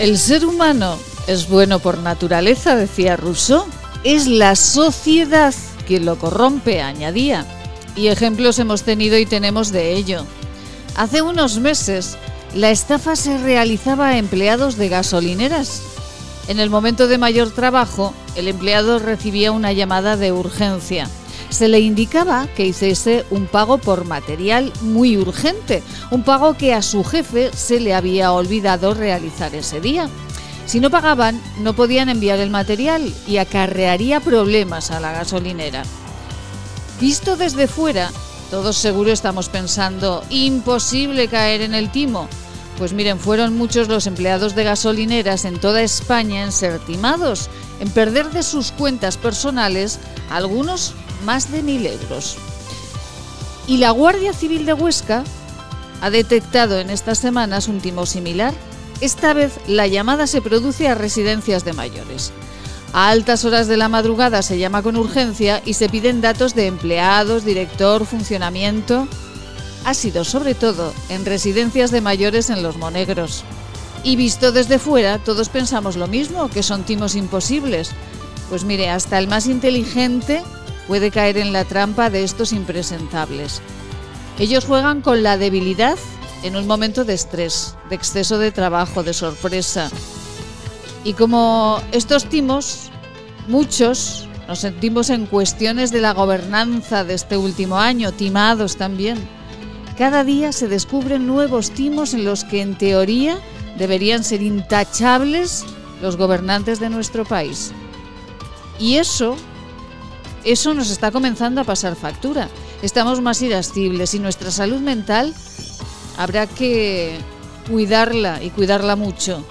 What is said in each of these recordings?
El ser humano es bueno por naturaleza, decía Rousseau. Es la sociedad quien lo corrompe, añadía. Y ejemplos hemos tenido y tenemos de ello. Hace unos meses, la estafa se realizaba a empleados de gasolineras. En el momento de mayor trabajo, el empleado recibía una llamada de urgencia se le indicaba que hiciese un pago por material muy urgente, un pago que a su jefe se le había olvidado realizar ese día. Si no pagaban, no podían enviar el material y acarrearía problemas a la gasolinera. Visto desde fuera, todos seguro estamos pensando, imposible caer en el timo. Pues miren, fueron muchos los empleados de gasolineras en toda España en ser timados, en perder de sus cuentas personales, algunos más de mil euros. Y la Guardia Civil de Huesca ha detectado en estas semanas un timo similar. Esta vez la llamada se produce a residencias de mayores. A altas horas de la madrugada se llama con urgencia y se piden datos de empleados, director, funcionamiento. Ha sido sobre todo en residencias de mayores en los Monegros. Y visto desde fuera, todos pensamos lo mismo, que son timos imposibles. Pues mire, hasta el más inteligente puede caer en la trampa de estos impresentables. Ellos juegan con la debilidad en un momento de estrés, de exceso de trabajo, de sorpresa. Y como estos timos, muchos nos sentimos en cuestiones de la gobernanza de este último año, timados también. Cada día se descubren nuevos timos en los que en teoría deberían ser intachables los gobernantes de nuestro país. Y eso eso nos está comenzando a pasar factura. Estamos más irascibles y nuestra salud mental habrá que cuidarla y cuidarla mucho.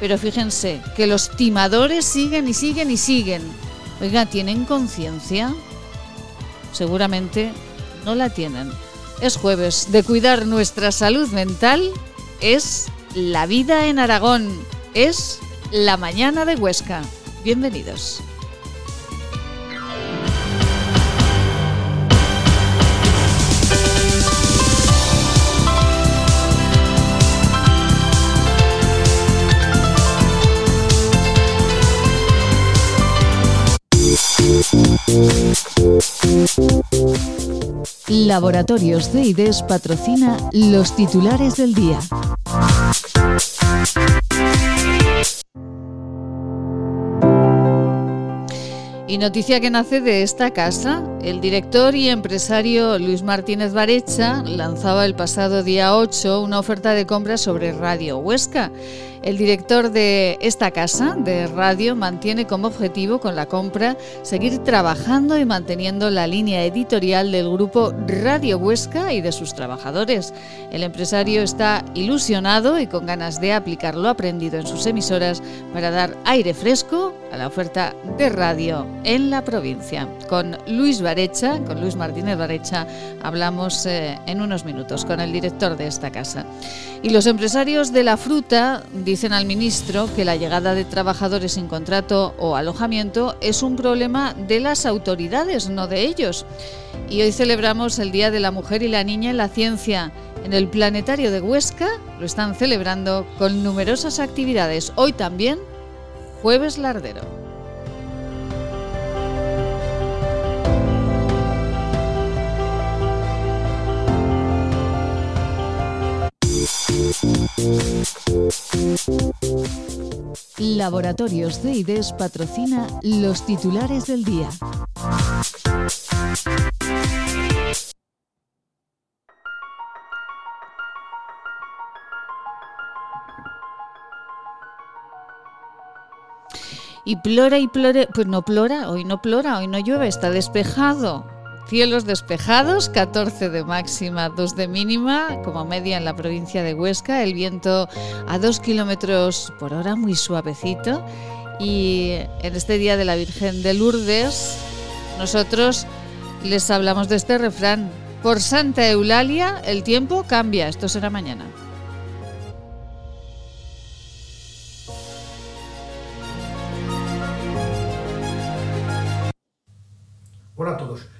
Pero fíjense que los timadores siguen y siguen y siguen. Oiga, ¿tienen conciencia? Seguramente no la tienen. Es jueves de cuidar nuestra salud mental. Es la vida en Aragón. Es la mañana de Huesca. Bienvenidos. Laboratorios de IDES patrocina los titulares del día. Y noticia que nace de esta casa. El director y empresario Luis Martínez Barecha lanzaba el pasado día 8 una oferta de compra sobre Radio Huesca. El director de esta casa de radio mantiene como objetivo con la compra seguir trabajando y manteniendo la línea editorial del grupo Radio Huesca y de sus trabajadores. El empresario está ilusionado y con ganas de aplicar lo aprendido en sus emisoras para dar aire fresco a la oferta de radio en la provincia. Con Luis Barecha, con Luis Martínez Barecha, hablamos eh, en unos minutos con el director de esta casa. Y los empresarios de la fruta dicen al ministro que la llegada de trabajadores sin contrato o alojamiento es un problema de las autoridades, no de ellos. Y hoy celebramos el Día de la Mujer y la Niña en la Ciencia. En el Planetario de Huesca lo están celebrando con numerosas actividades. Hoy también, jueves lardero. Laboratorios de IDES patrocina los titulares del día. Y plora y plore, pues no plora, hoy no plora, hoy no llueve, está despejado. Cielos despejados, 14 de máxima, 2 de mínima, como media en la provincia de Huesca. El viento a 2 kilómetros por hora, muy suavecito. Y en este día de la Virgen de Lourdes, nosotros les hablamos de este refrán. Por Santa Eulalia, el tiempo cambia. Esto será mañana. Hola a todos.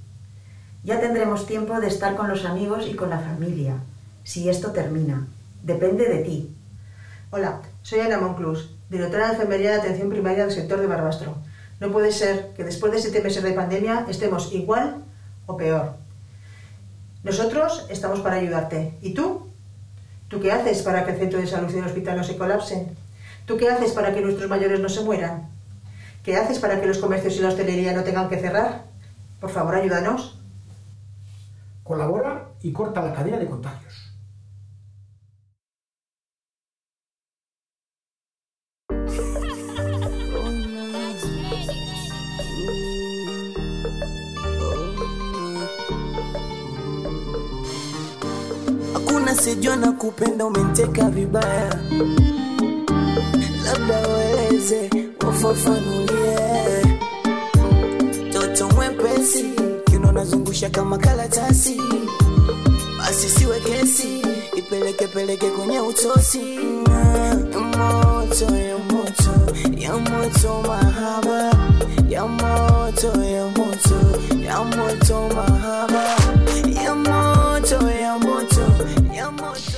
Ya tendremos tiempo de estar con los amigos y con la familia, si esto termina. Depende de ti. Hola, soy Ana Monclus, directora de Enfermería de Atención Primaria del sector de Barbastro. No puede ser que después de siete meses de pandemia estemos igual o peor. Nosotros estamos para ayudarte. ¿Y tú? ¿Tú qué haces para que el centro de salud y el hospital no se colapsen? ¿Tú qué haces para que nuestros mayores no se mueran? ¿Qué haces para que los comercios y la hostelería no tengan que cerrar? Por favor, ayúdanos. Colabora y corta la cadena de contagios. sijua na kupenda umenteka vibaya, labda ueleze wafafanulie. Toto mwepesi kino nazungusha kama karatasi, basi siwe kesi, ipeleke peleke kwenye utosi. Ya moto ya moto ya moto mahaba ya moto ya moto ya moto mahaba ya moto ya moto ya moto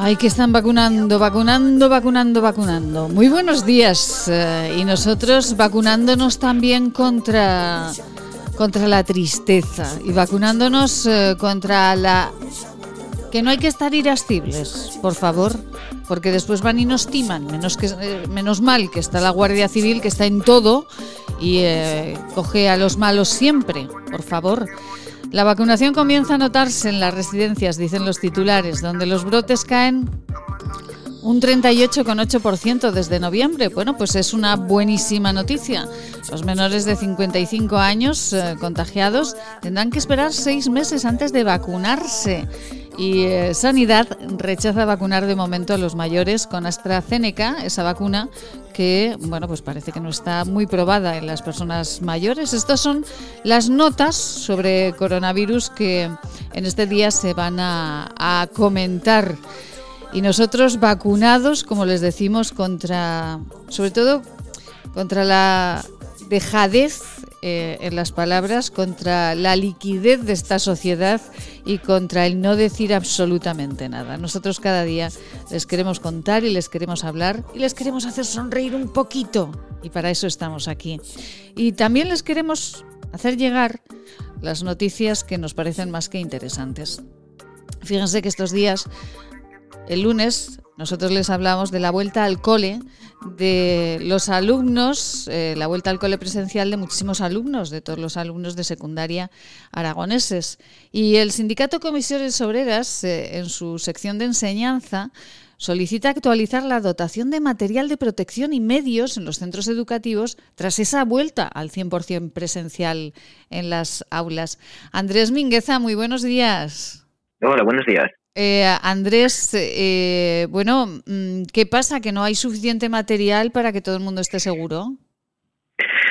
Ay, que están vacunando, vacunando, vacunando, vacunando. Muy buenos días. eh, y nosotros vacunándonos también contra, contra la tristeza y vacunándonos eh, contra la... Que no hay que estar irascibles, por favor, porque después van y nos timan. Menos, que, eh, mal que está la Guardia Civil, que está en todo y eh, coge a los malos siempre, por favor. La vacunación comienza a notarse en las residencias, dicen los titulares, donde los brotes caen un 38,8% desde noviembre. Bueno, pues es una buenísima noticia. Los menores de 55 años eh, contagiados tendrán que esperar seis meses antes de vacunarse. Y eh, Sanidad rechaza vacunar de momento a los mayores con AstraZeneca, esa vacuna que, bueno, pues parece que no está muy probada en las personas mayores. Estas son las notas sobre coronavirus que en este día se van a, a comentar. Y nosotros vacunados, como les decimos, contra, sobre todo, contra la dejadez eh, en las palabras, contra la liquidez de esta sociedad y contra el no decir absolutamente nada. Nosotros cada día les queremos contar y les queremos hablar y les queremos hacer sonreír un poquito. Y para eso estamos aquí. Y también les queremos hacer llegar las noticias que nos parecen más que interesantes. Fíjense que estos días el lunes nosotros les hablamos de la vuelta al cole de los alumnos, eh, la vuelta al cole presencial de muchísimos alumnos, de todos los alumnos de secundaria aragoneses. Y el sindicato Comisiones Obreras, eh, en su sección de enseñanza, solicita actualizar la dotación de material de protección y medios en los centros educativos tras esa vuelta al 100% presencial en las aulas. Andrés Mingueza, muy buenos días. Hola, buenos días. Eh, Andrés, eh, bueno, mm, ¿qué pasa? ¿Que no hay suficiente material para que todo el mundo esté seguro?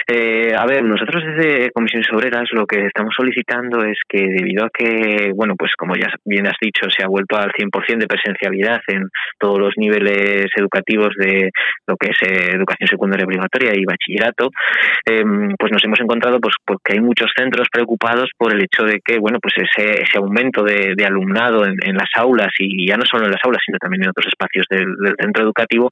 Eh, a ver, nosotros desde Comisiones Obreras lo que estamos solicitando es que debido a que, bueno, pues como ya bien has dicho, se ha vuelto al 100% de presencialidad en todos los niveles educativos de lo que es eh, educación secundaria obligatoria y bachillerato, eh, pues nos hemos encontrado pues porque hay muchos centros preocupados por el hecho de que, bueno, pues ese, ese aumento de, de alumnado en, en, las aulas y ya no solo en las aulas, sino también en otros espacios del, del centro educativo,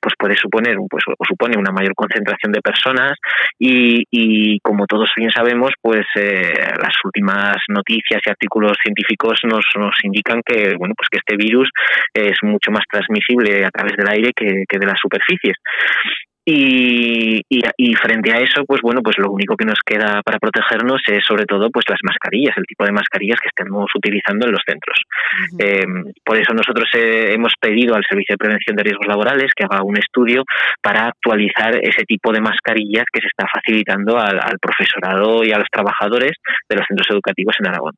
pues puede suponer, pues o supone una mayor concentración de personas y, y, como todos bien sabemos, pues eh, las últimas noticias y artículos científicos nos, nos indican que bueno pues que este virus es mucho más transmisible a través del aire que, que de las superficies. Y, y, y, frente a eso, pues bueno, pues lo único que nos queda para protegernos es sobre todo pues las mascarillas, el tipo de mascarillas que estemos utilizando en los centros. Uh -huh. eh, por eso nosotros eh, hemos pedido al Servicio de Prevención de Riesgos Laborales que haga un estudio para actualizar ese tipo de mascarillas que se está facilitando al, al profesorado y a los trabajadores de los centros educativos en Aragón.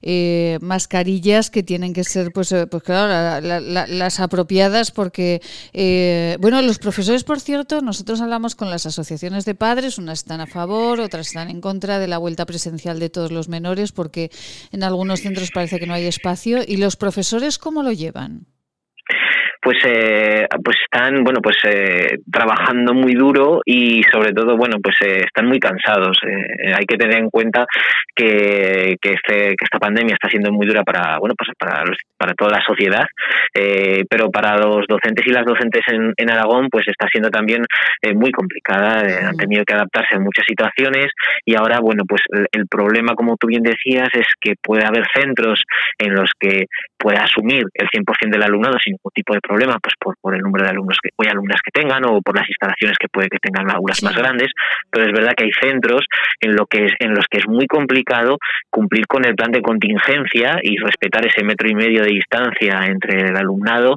Eh, mascarillas que tienen que ser, pues, eh, pues claro, las apropiadas porque, eh, bueno, los profesores, por cierto, nosotros hablamos con las asociaciones de padres, unas están a favor, otras están en contra de la vuelta presencial de todos los menores porque en algunos centros parece que no hay espacio. ¿Y los profesores cómo lo llevan? Pues eh, pues están bueno pues eh, trabajando muy duro y sobre todo bueno pues eh, están muy cansados. Hay que tener en cuenta que, que, este, que esta pandemia está siendo muy dura para bueno pues para para toda la sociedad. Pero para los docentes y las docentes en, en Aragón pues está siendo también muy complicada. Han tenido que adaptarse a muchas situaciones y ahora bueno pues el, el problema como tú bien decías es que puede haber centros en los que pueda asumir el 100% del alumnado sin ningún tipo de problema, pues por, por el número de alumnos que, o alumnas que tengan o por las instalaciones que puede que tengan aulas más grandes, pero es verdad que hay centros en, lo que es, en los que es muy complicado cumplir con el plan de contingencia y respetar ese metro y medio de distancia entre el alumnado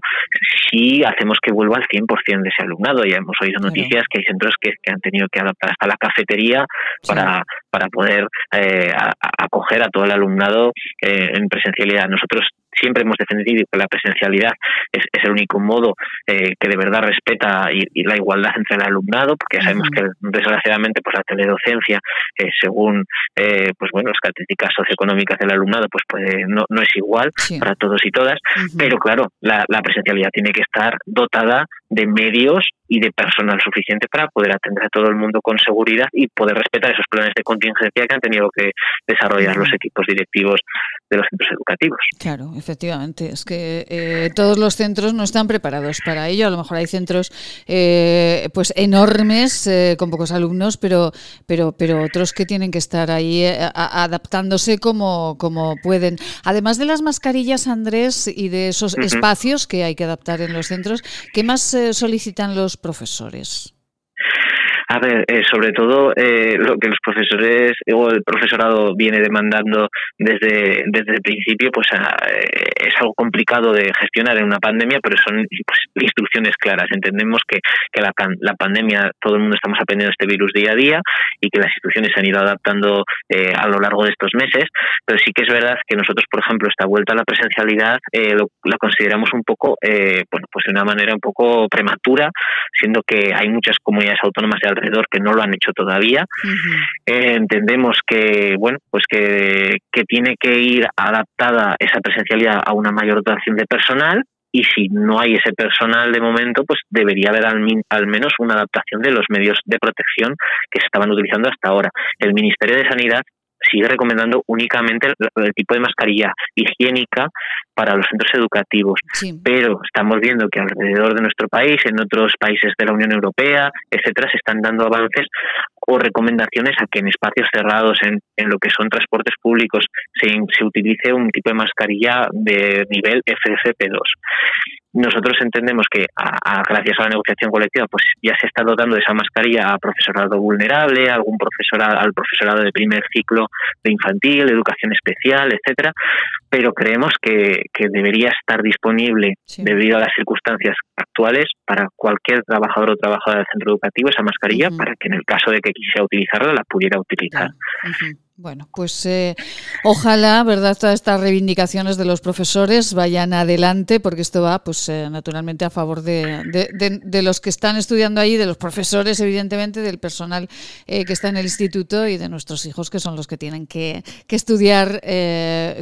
si hacemos que vuelva al 100% de ese alumnado. Ya hemos oído noticias que hay centros que, han tenido que adaptar hasta la cafetería para, para poder eh, acoger a todo el alumnado eh, en presencialidad. Nosotros siempre hemos defendido que la presencialidad es, el único modo eh, que de verdad respeta y, la igualdad entre el alumnado, porque ya sabemos que desgraciadamente pues la teledocencia, eh, según eh, pues bueno las características socioeconómicas del alumnado, pues puede, no, no es igual para todos y todas, pero claro, la, la presencialidad tiene que estar dotada de medios y de personal suficiente para poder atender a todo el mundo con seguridad y poder respetar esos planes de contingencia que han tenido que desarrollar los equipos directivos de los centros educativos. Claro, efectivamente. Es que eh, todos los centros no están preparados para ello. A lo mejor hay centros eh, pues enormes eh, con pocos alumnos, pero, pero, pero otros que tienen que estar ahí adaptándose como, como pueden. Además de las mascarillas, Andrés, y de esos espacios que hay que adaptar en los centros, ¿qué más solicitan los profesores? A ver, eh, sobre todo eh, lo que los profesores o el profesorado viene demandando desde, desde el principio, pues eh, es algo complicado de gestionar en una pandemia, pero son pues, instrucciones claras. Entendemos que, que la, la, pandemia, todo el mundo estamos aprendiendo este virus día a día y que las instituciones se han ido adaptando a lo largo de estos meses, pero sí que es verdad que nosotros, por ejemplo, esta vuelta a la presencialidad la consideramos un poco, bueno, pues de una manera un poco prematura, siendo que hay muchas comunidades autónomas de que no lo han hecho todavía. Eh, entendemos que, bueno, pues que, que tiene que ir adaptada esa presencialidad a una mayor dotación de personal y si no hay ese personal de momento, pues debería haber al, al, menos una adaptación de los medios de protección que se estaban utilizando hasta ahora. El Ministerio de Sanidad sigue recomendando únicamente el, tipo de mascarilla higiénica para los centros educativos. Pero estamos viendo que alrededor de nuestro país, en otros países de la Unión Europea, etcétera, se están dando avances o recomendaciones a que en espacios cerrados, en, en lo que son transportes públicos, se, se utilice un tipo de mascarilla de nivel FFP2 nosotros entendemos que a, gracias a la negociación colectiva pues ya se está dotando de esa mascarilla a profesorado vulnerable, a algún profesorado, al profesorado de primer ciclo de infantil, de educación especial, etcétera, pero creemos que, que debería estar disponible debido a las circunstancias actuales para cualquier trabajador o trabajadora del centro educativo esa mascarilla para que en el caso de que quisiera utilizarla la pudiera utilizar. Bueno, pues eh, ojalá, ¿verdad?, todas estas reivindicaciones de los profesores vayan adelante, porque esto va, pues, eh, naturalmente a favor de, de, los que están estudiando ahí, de los profesores, evidentemente, del personal eh, que está en el instituto y de nuestros hijos, que son los que tienen que, que estudiar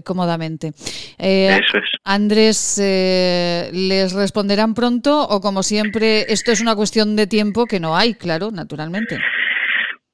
cómodamente. Eso es. Andrés, ¿les responderán pronto o, como siempre, esto es una cuestión de tiempo que no hay, claro, naturalmente?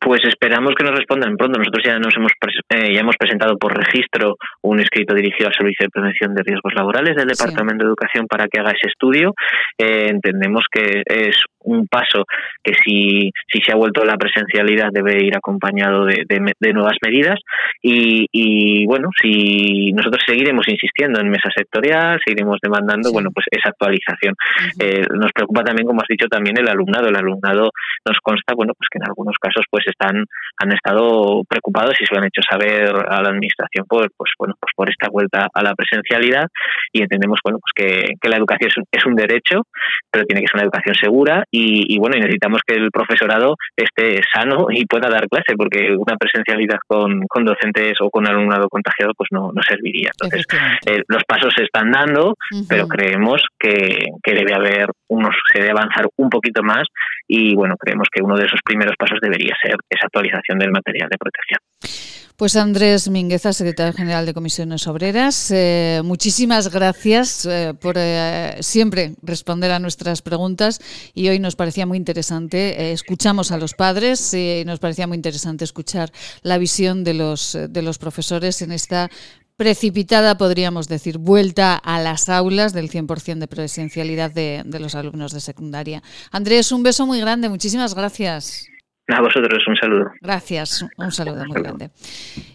Pues esperamos que nos respondan pronto. Nosotros ya nos hemos eh, ya hemos presentado por registro un escrito dirigido al Servicio de Prevención de Riesgos Laborales del Departamento de Educación para que haga ese estudio. Eh, entendemos que es un paso que si, si se ha vuelto la presencialidad debe ir acompañado de, de, nuevas medidas y, y, bueno, si nosotros seguiremos insistiendo en mesa sectorial, seguiremos demandando, bueno, pues esa actualización. Eh, nos preocupa también, como has dicho, también el alumnado. El alumnado nos consta, bueno, pues que en algunos casos pues están han estado preocupados y se lo han hecho saber a la administración por pues bueno pues por esta vuelta a la presencialidad y entendemos bueno pues que, que la educación es un, es un derecho pero tiene que ser una educación segura y, bueno, necesitamos que el profesorado esté sano y pueda dar clase, porque una presencialidad con, con docentes o con alumnado contagiado pues no, no serviría. Entonces, eh, los pasos se están dando, pero creemos que, que debe haber unos, se debe avanzar un poquito más y bueno, creemos que uno de esos primeros pasos debería ser esa actualización del material de protección. Pues Andrés Mingueza, secretario general de Comisiones Obreras, eh, muchísimas gracias eh, por eh, siempre responder a nuestras preguntas y hoy nos parecía muy interesante, escuchamos a los padres y nos parecía muy interesante escuchar la visión de los, de los profesores en esta precipitada, podríamos decir, vuelta a las aulas del 100% de presencialidad de, de los alumnos de secundaria. Andrés, un beso muy grande, muchísimas gracias. A vosotros un saludo. Gracias, un saludo muy grande.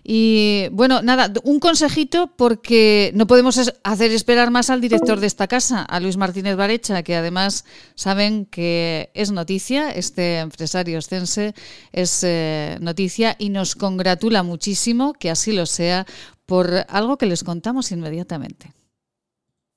Y bueno, nada, un consejito porque no podemos hacer esperar más al director de esta casa, a Luis Martínez Barecha, que además saben que es noticia, este empresario ostense es eh, noticia y nos congratula muchísimo que así lo sea por algo que les contamos inmediatamente.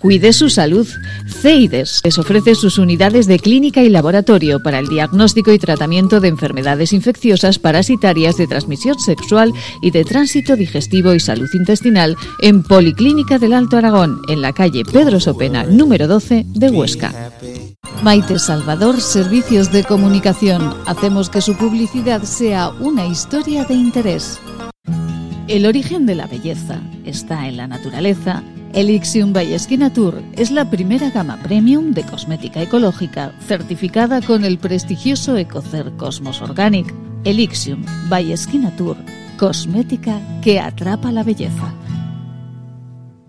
Cuide su salud. CEIDES les ofrece sus unidades de clínica y laboratorio para el diagnóstico y tratamiento de enfermedades infecciosas parasitarias de transmisión sexual y de tránsito digestivo y salud intestinal en Policlínica del Alto Aragón, en la calle Pedro Sopena, número 12 de Huesca. Maite Salvador, Servicios de Comunicación. Hacemos que su publicidad sea una historia de interés. El origen de la belleza está en la naturaleza Elixium by Tour es la primera gama premium de cosmética ecológica certificada con el prestigioso Ecocer Cosmos Organic. Elixium by Tour, cosmética que atrapa la belleza.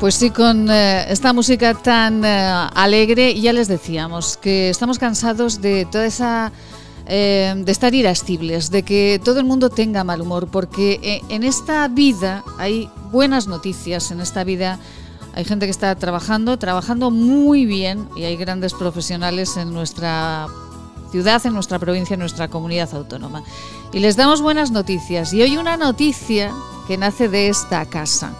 Pues sí, con eh, esta música tan eh, alegre, ya les decíamos que estamos cansados de toda esa... Eh, de estar irascibles, de que todo el mundo tenga mal humor, porque en esta vida hay buenas noticias, en esta vida hay gente que está trabajando, trabajando muy bien y hay grandes profesionales en nuestra ciudad, en nuestra provincia, en nuestra comunidad autónoma. Y les damos buenas noticias. Y hoy una noticia que nace de esta casa.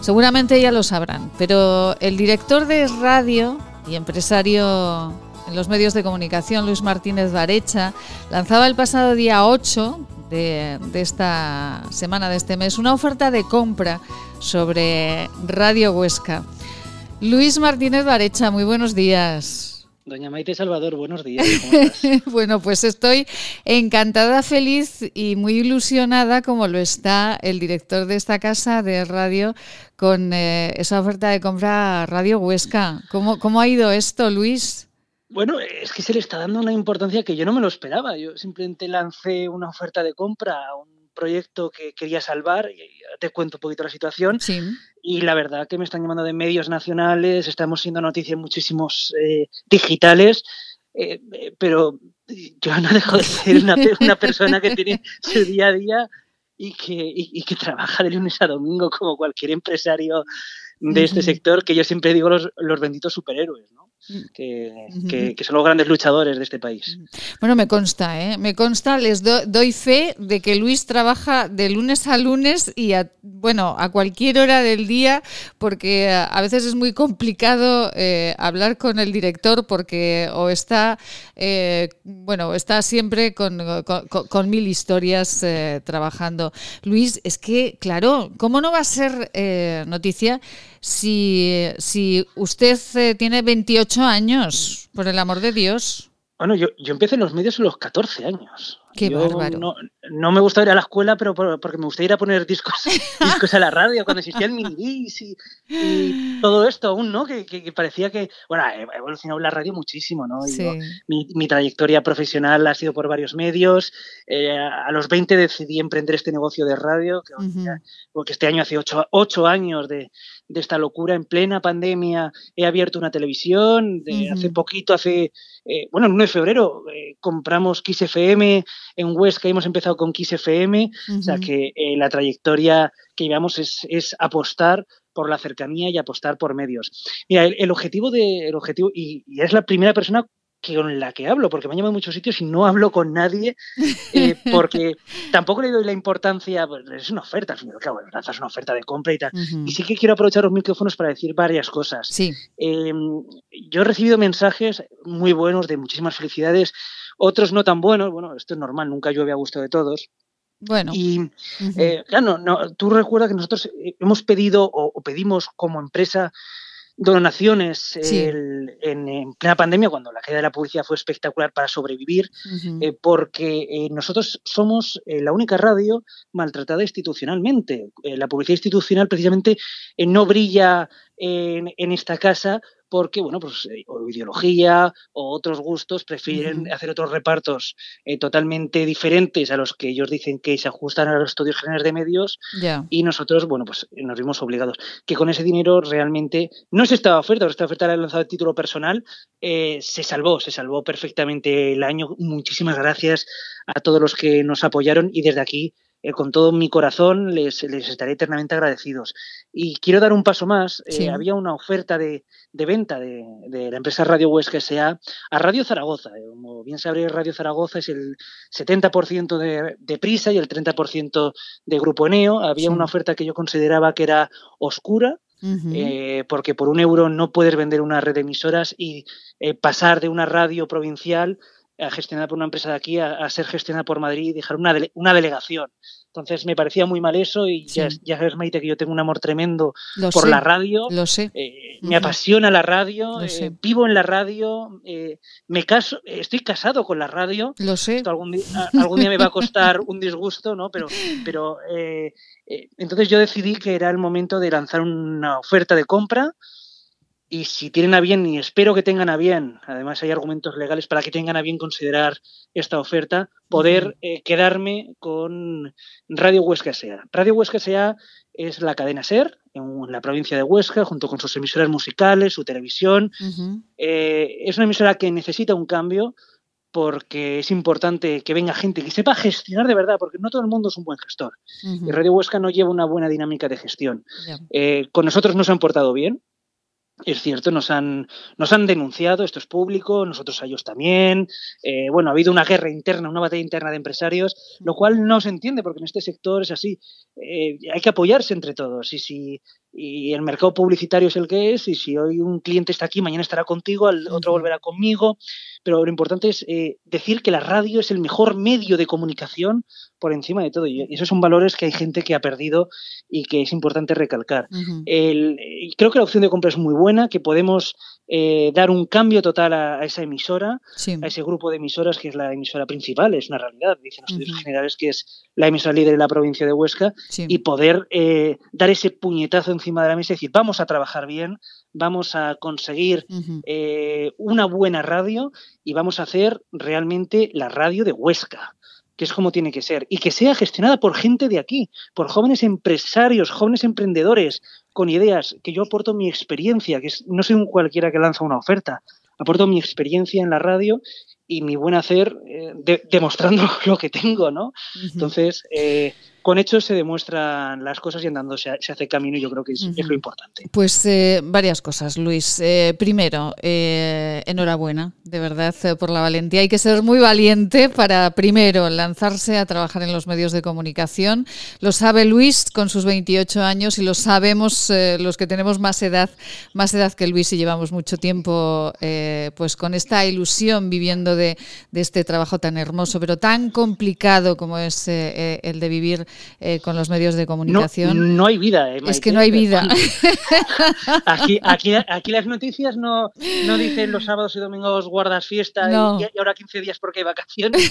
Seguramente ya lo sabrán, pero el director de radio y empresario en los medios de comunicación, Luis Martínez Varecha, lanzaba el pasado día 8 de, esta semana, de este mes, una oferta de compra sobre Radio Huesca. Luis Martínez Varecha, muy buenos días. Doña Maite Salvador, buenos días. bueno, pues estoy encantada, feliz y muy ilusionada como lo está el director de esta casa de radio con eh, esa oferta de compra Radio Huesca. ¿Cómo, ¿Cómo ha ido esto, Luis? Bueno, es que se le está dando una importancia que yo no me lo esperaba. Yo simplemente lancé una oferta de compra a un proyecto que quería salvar, y te cuento un poquito la situación, y la verdad que me están llamando de medios nacionales, estamos siendo noticias muchísimos eh, digitales, eh, eh, pero yo no dejo de ser una, una, persona que tiene su día a día y que, y, que trabaja de lunes a domingo como cualquier empresario de este sector, que yo siempre digo los, los benditos superhéroes, ¿no? Mm. que, son los grandes luchadores de este país. Bueno, me consta, ¿eh? me consta, les doy fe de que Luis trabaja de lunes a lunes y a, bueno, a cualquier hora del día, porque a veces es muy complicado eh, hablar con el director porque o está, eh, bueno, está siempre con, con, mil historias eh, trabajando. Luis, es que, claro, ¿cómo no va a ser noticia? Si, si usted eh, tiene 28 años, por el amor de Dios. Bueno, yo, yo empecé en los medios a los 14 años. Qué bárbaro. No, no, me gusta ir a la escuela, pero porque me gusta ir a poner discos, discos a la radio cuando existía el mini y, y, todo esto aún, ¿no? Que, que, parecía que, bueno, ha evolucionado la radio muchísimo, ¿no? mi, mi, trayectoria profesional ha sido por varios medios. Eh, a los 20 decidí emprender este negocio de radio, que, porque este año hace ocho, ocho años de, de, esta locura, en plena pandemia, he abierto una televisión, de, hace poquito, hace, eh, bueno, el 1 de febrero eh, compramos Kiss FM en Huesca hemos empezado con Kiss FM, o sea que eh, la trayectoria que llevamos es, es, apostar por la cercanía y apostar por medios. Mira, el, objetivo de, el objetivo, y, es la primera persona con la que hablo, porque me han llamado a muchos sitios y no hablo con nadie, eh, porque tampoco le doy la importancia, pues, es una oferta, al final, claro, lanzas una oferta de compra y tal. Y sí que quiero aprovechar los micrófonos para decir varias cosas. Sí. Em, yo he recibido mensajes muy buenos de muchísimas felicidades otros no tan buenos, bueno, esto es normal, nunca llueve a gusto de todos. Bueno. Y eh, claro, no, tú recuerdas que nosotros eh, hemos pedido o, pedimos como empresa donaciones en, plena pandemia, cuando la caída de la publicidad fue espectacular para sobrevivir, eh, porque nosotros somos la única radio maltratada institucionalmente. la publicidad institucional precisamente no brilla en, en, esta casa porque, bueno, pues eh, o ideología o otros gustos prefieren hacer otros repartos eh, totalmente diferentes a los que ellos dicen que se ajustan a los estudios generales de medios y nosotros, bueno, pues eh, nos vimos obligados. Que con ese dinero realmente no es esta oferta, esta oferta la he lanzado a título personal, se salvó, se salvó perfectamente el año. Muchísimas gracias a todos los que nos apoyaron y desde aquí eh, con todo mi corazón les, les, estaré eternamente agradecidos. Y quiero dar un paso más. Eh, había una oferta de, de venta de, de, la empresa Radio Huesca S.A. a Radio Zaragoza. Eh, como bien sabré, Radio Zaragoza es el 70% de, de, Prisa y el 30% de Grupo Eneo. Había una oferta que yo consideraba que era oscura, porque por un euro no puedes vender una red de emisoras y pasar de una radio provincial gestionada por una empresa de aquí a, ser gestionada por Madrid y dejar una, una delegación. Entonces me parecía muy mal eso y ya, ya, sabes, Maite, que yo tengo un amor tremendo por la radio. Lo sé. Eh, me apasiona la radio, eh, vivo en la radio, eh, me caso, estoy casado con la radio. Lo sé. algún, día, algún día me va a costar un disgusto, ¿no? Pero, pero entonces yo decidí que era el momento de lanzar una oferta de compra y si tienen a bien, y espero que tengan a bien, además hay argumentos legales para que tengan a bien considerar esta oferta, poder eh, quedarme con Radio Huesca S.A. Radio Huesca S.A. es la cadena SER en la provincia de Huesca, junto con sus emisoras musicales, su televisión. Eh, es una emisora que necesita un cambio porque es importante que venga gente que sepa gestionar de verdad, porque no todo el mundo es un buen gestor. Y Radio Huesca no lleva una buena dinámica de gestión. Eh, con nosotros nos han portado bien, es cierto, nos han, nos han denunciado, esto es público, nosotros a ellos también. Eh, bueno, ha habido una guerra interna, una batalla interna de empresarios, lo cual no se entiende porque en este sector es así. Eh, hay que apoyarse entre todos. Y si y el mercado publicitario es el que es, y si hoy un cliente está aquí, mañana estará contigo, el otro volverá conmigo. Pero lo importante es eh, decir que la radio es el mejor medio de comunicación por encima de todo. Y esos son valores que hay gente que ha perdido y que es importante recalcar. creo que la opción de compra es muy buena, que podemos eh, dar un cambio total a, esa emisora, a ese grupo de emisoras que es la emisora principal, es una realidad, dicen los estudios generales que es la emisora líder de la provincia de Huesca, y poder eh, dar ese puñetazo encima de la mesa y decir, vamos a trabajar bien, vamos a conseguir eh, una buena radio y vamos a hacer realmente la radio de Huesca que es como tiene que ser, y que sea gestionada por gente de aquí, por jóvenes empresarios, jóvenes emprendedores, con ideas, que yo aporto mi experiencia, que no soy un cualquiera que lanza una oferta, aporto mi experiencia en la radio y mi buen hacer eh, demostrando lo que tengo, ¿no? Entonces, eh, con hechos se demuestran las cosas y andando se, hace camino y yo creo que es, lo importante. Pues eh, varias cosas, Luis. Eh, primero, eh, enhorabuena, de verdad, por la valentía. Hay que ser muy valiente para, primero, lanzarse a trabajar en los medios de comunicación. Lo sabe Luis con sus 28 años y lo sabemos los que tenemos más edad, más edad que Luis y llevamos mucho tiempo pues con esta ilusión viviendo de, de, este trabajo tan hermoso, pero tan complicado como es el de vivir eh, con los medios de comunicación. No, hay vida. Eh, es que no hay vida. Aquí, aquí, aquí las noticias no, no dicen los sábados y domingos guardas fiesta y, ahora 15 días porque hay vacaciones.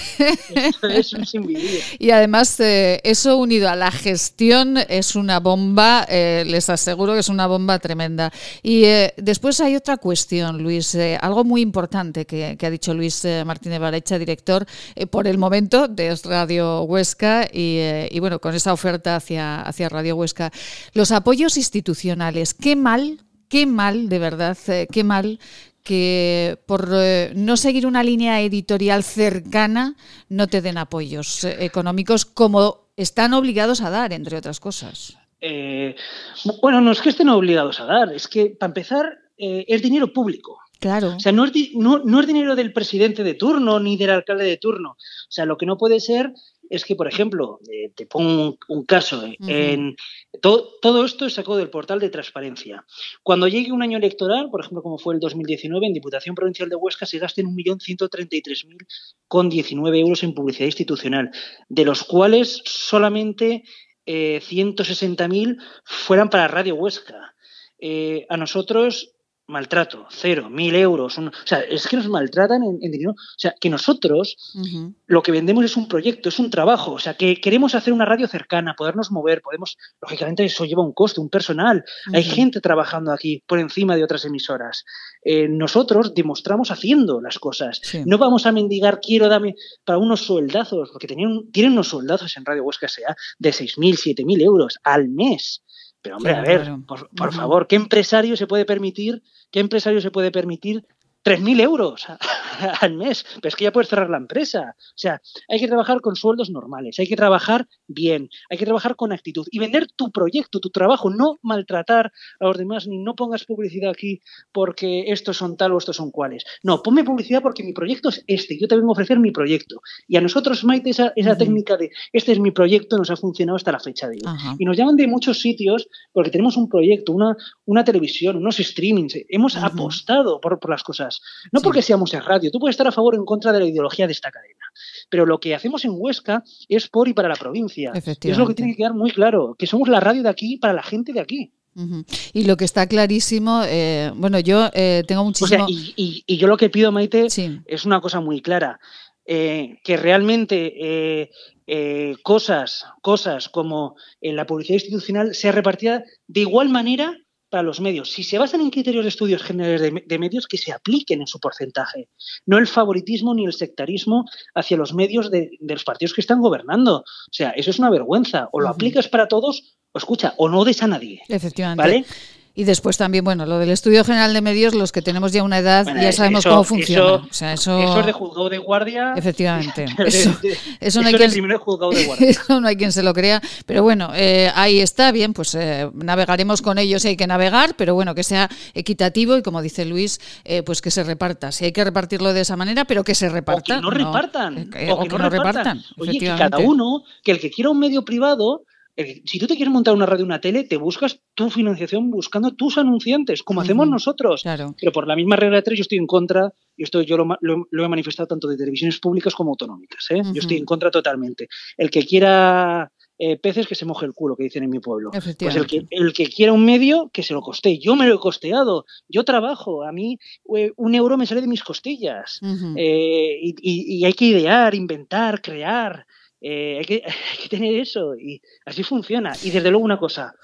Esto es un Y además, eh, eso unido a la gestión es una bomba, les aseguro que es una bomba tremenda. Y después hay otra cuestión, Luis, algo muy importante que, que, ha dicho Luis Martínez Barecha, director, por el momento de Radio Huesca eh, y, bueno, con esa oferta hacia, hacia Radio Huesca. Los apoyos institucionales, qué mal, qué mal, de verdad, eh, qué mal que por eh, no seguir una línea editorial cercana no te den apoyos económicos como están obligados a dar, entre otras cosas. bueno, no es que estén obligados a dar, es que para empezar es dinero público. Claro. O sea, no es, no, es, dinero del presidente de turno ni del alcalde de turno. O sea, lo que no puede ser es que, por ejemplo, eh, te pongo un, caso, eh, en, todo, esto es sacado del portal de transparencia. Cuando llegue un año electoral, por ejemplo, como fue el 2019, en Diputación Provincial de Huesca se gasten 1.133.000 euros en publicidad institucional, de los cuales solamente eh, 160.000 fueran para Radio Huesca. Eh, a nosotros maltrato, cero, mil euros. o sea, es que nos maltratan en, dinero. O sea, que nosotros lo que vendemos es un proyecto, es un trabajo. O sea, que queremos hacer una radio cercana, podernos mover, podemos, lógicamente eso lleva un coste, un personal. Hay gente trabajando aquí por encima de otras emisoras. Eh, nosotros demostramos haciendo las cosas. No vamos a mendigar, quiero dame para unos sueldazos, porque tienen, tienen unos sueldazos en Radio Huesca sea de 6.000, 7.000 euros al mes. Pero hombre, a ver, por, favor, ¿qué empresario se puede permitir, qué empresario se puede permitir 3.000 euros al mes, pero es que ya puedes cerrar la empresa. O sea, hay que trabajar con sueldos normales, hay que trabajar bien, hay que trabajar con actitud y vender tu proyecto, tu trabajo, no maltratar a los demás, ni no pongas publicidad aquí porque estos son tal o estos son cuales. No, ponme publicidad porque mi proyecto es este, yo te vengo a ofrecer mi proyecto. Y a nosotros, Maite, esa, esa técnica de este es mi proyecto nos ha funcionado hasta la fecha de hoy. Y nos llaman de muchos sitios porque tenemos un proyecto, una, una televisión, unos streamings, hemos apostado por, por las cosas. No porque seamos en radio, tú puedes estar a favor o en contra de la ideología de esta cadena, pero lo que hacemos en Huesca es por y para la provincia. Es lo que tiene que quedar muy claro, que somos la radio de aquí para la gente de aquí. Y lo que está clarísimo, eh, bueno, yo eh, tengo muchísimo... y, yo lo que pido, Maite, es una cosa muy clara, eh, que realmente cosas, cosas como en la publicidad institucional sea repartida de igual manera para los medios. Si se basan en criterios de estudios generales de, medios, que se apliquen en su porcentaje. No el favoritismo ni el sectarismo hacia los medios de, los partidos que están gobernando. O sea, eso es una vergüenza. O lo aplicas para todos, o escucha, o no des a nadie. Efectivamente. ¿Vale? Y después también, bueno, lo del Estudio General de Medios, los que tenemos ya una edad, ya sabemos cómo funciona. Eso, eso, es de juzgado de guardia. Efectivamente. Eso, no, hay quien, eso no hay quien se lo crea. Pero bueno, eh, ahí está, bien, pues eh, navegaremos con ellos si hay que navegar, pero bueno, que sea equitativo y como dice Luis, eh, pues que se reparta. Si hay que repartirlo de esa manera, pero que se reparta. O que no, repartan. o que, no, repartan. Oye, que cada uno, que el que quiera un medio privado si tú te quieres montar una radio una tele, te buscas tu financiación buscando tus anunciantes, como hacemos nosotros. Pero por la misma regla de tres, yo estoy en contra, y esto yo lo, he manifestado tanto de televisiones públicas como autonómicas. ¿eh? Yo estoy en contra totalmente. El que quiera eh, peces que se moje el culo, que dicen en mi pueblo. Pues el que, el que quiera un medio, que se lo coste. Yo me lo he costeado. Yo trabajo. A mí eh, un euro me sale de mis costillas. y, hay que idear, inventar, crear. Eh, hay, que, tener eso y así funciona. Y desde luego una cosa,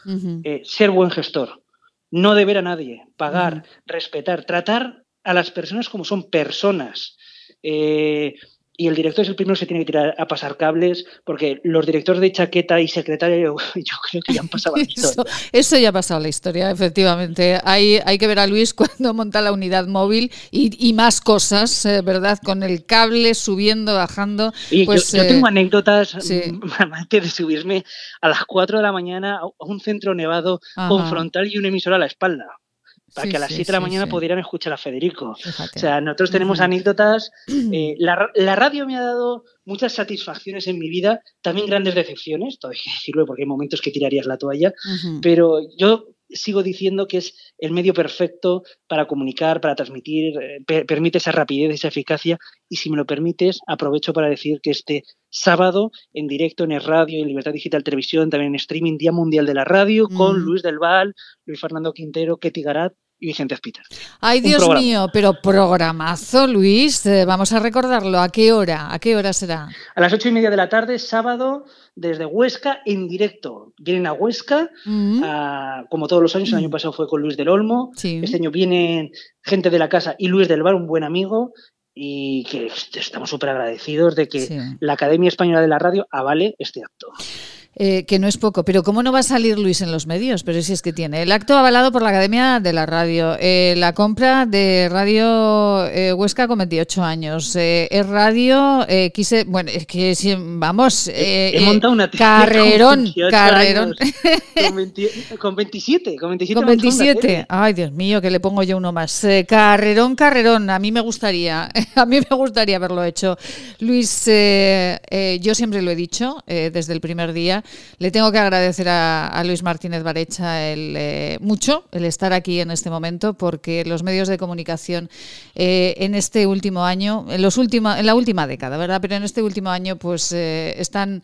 eh, ser buen gestor, no deber a nadie, pagar, respetar, tratar a las personas como son personas. Eh, y el director es el primero que se tiene que tirar a pasar cables, porque los directores de chaqueta y secretario, yo creo que ya han pasado la historia. Eso, ya ha pasado la historia, efectivamente. Hay, hay que ver a Luis cuando monta la unidad móvil y, más cosas, eh, ¿verdad? Con el cable subiendo, bajando. Y pues, yo, tengo eh, anécdotas antes de subirme a las 4 de la mañana a un centro nevado con frontal y un emisor a la espalda para que a las 7 de la mañana pudieran escuchar a Federico. O sea, nosotros tenemos anécdotas. Eh, la, radio me ha dado muchas satisfacciones en mi vida, también grandes decepciones, todo hay que decirlo porque hay momentos que tirarías la toalla, pero yo sigo diciendo que es el medio perfecto para comunicar, para transmitir, eh, permite esa rapidez, esa eficacia y si me lo permites, aprovecho para decir que este sábado en directo en el radio, en Libertad Digital Televisión, también en streaming, Día Mundial de la Radio, con. Luis Del Val, Luis Fernando Quintero, Ketty Garat y Vicente Azpiter. Ay, Dios mío, pero programazo, Luis. Eh, vamos a recordarlo. ¿A qué hora? ¿A qué hora será? A las ocho y media de la tarde, sábado, desde Huesca, en directo. Vienen a Huesca, mm. como todos los años. El año pasado fue con Luis del Olmo. Este año vienen gente de la casa y Luis del Bar, un buen amigo. Y que estamos súper agradecidos de que la Academia Española de la Radio avale este acto. Eh, que no es poco. Pero ¿cómo no va a salir Luis en los medios? Pero si es que tiene el acto avalado por la Academia de la Radio, eh, la compra de Radio eh, Huesca con 28 años, es radio, quise, bueno, es que si, vamos, he montado una carrerón, carrerón. con, 27, con 27. Con 27, ay Dios mío, que le pongo yo uno más. carrerón, carrerón, a mí me gustaría, a mí me gustaría haberlo hecho. Luis, yo siempre lo he dicho desde el primer día, le tengo que agradecer a, Luis Martínez Barecha el, eh, mucho el estar aquí en este momento, porque los medios de comunicación eh, en este último año, en, los últimos, en la última década, ¿verdad? Pero en este último año, pues eh, están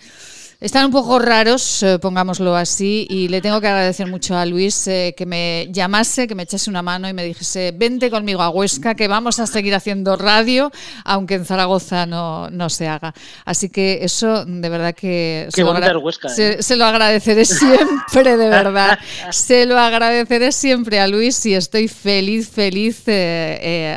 están un poco raros, eh, pongámoslo así, y le tengo que agradecer mucho a Luis eh, que me llamase, que me echase una mano y me dijese, vente conmigo a Huesca, que vamos a seguir haciendo radio, aunque en Zaragoza no, no se haga. Así que eso, de verdad que... Se, lo, Huesca, ¿eh? se, lo agradeceré siempre, de verdad. se lo agradeceré siempre a Luis y estoy feliz, feliz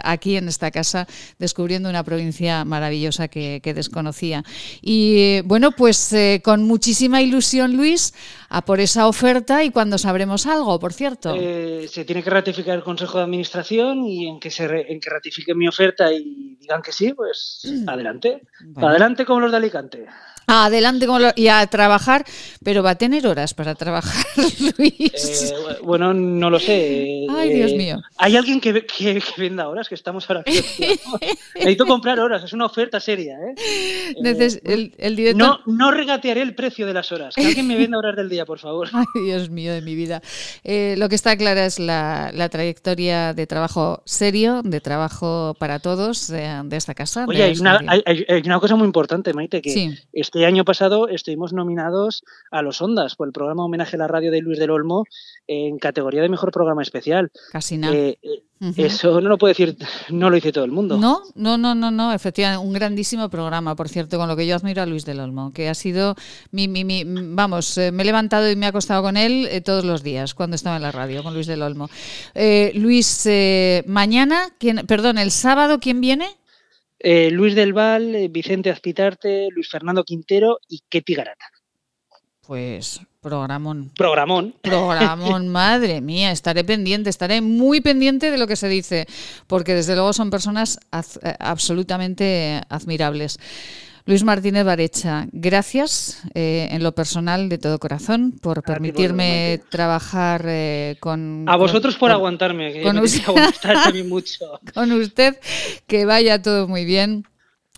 aquí en esta casa, descubriendo una provincia maravillosa que, que desconocía. Y bueno, pues con con muchísima ilusión, Luis, a por esa oferta y cuando sabremos algo, por cierto. Eh, se tiene que ratificar el Consejo de Administración y en que, se en que ratifiquen mi oferta y digan que sí, pues mm. adelante. Adelante como los de Alicante. Adelante y a trabajar, pero va a tener horas para trabajar, Luis. Eh, bueno, no lo sé. Ay, Dios mío. ¿Hay alguien que, que, venda horas? Que estamos ahora. Necesito comprar horas, es una oferta seria. ¿eh? eh el, director... no, no regatearé el precio de las horas. Que alguien me venda horas del día, por favor. Ay, Dios mío de mi vida. Eh, lo que está clara es la, trayectoria de trabajo serio, de trabajo para todos de, esta casa. Oye, hay una, hay, una, cosa muy importante, Maite, que sí. Este año pasado estuvimos nominados a los Ondas por el programa Homenaje a la Radio de Luis del Olmo en categoría de mejor programa especial. Casi nada. Eh, eh, eso no lo puede decir, no lo dice todo el mundo. No, no, no, no, no, efectivamente, un grandísimo programa, por cierto, con lo que yo admiro a Luis del Olmo, que ha sido mi, mi, mi vamos, eh, me he levantado y me he acostado con él todos los días cuando estaba en la radio, con Luis del Olmo. Luis, mañana, ¿quién, perdón, el sábado, ¿quién viene? Eh, Luis del Val, eh, Vicente Azpitarte, Luis Fernando Quintero y Ketty Garata. Pues programón. Programón. Programón, madre mía, estaré pendiente, estaré muy pendiente de lo que se dice, porque desde luego son personas eh, absolutamente admirables. Luis Martínez Barecha, gracias eh, en lo personal de todo corazón por permitirme trabajar eh, con... A vosotros por aguantarme, que con usted, mucho. con usted, que vaya todo muy bien.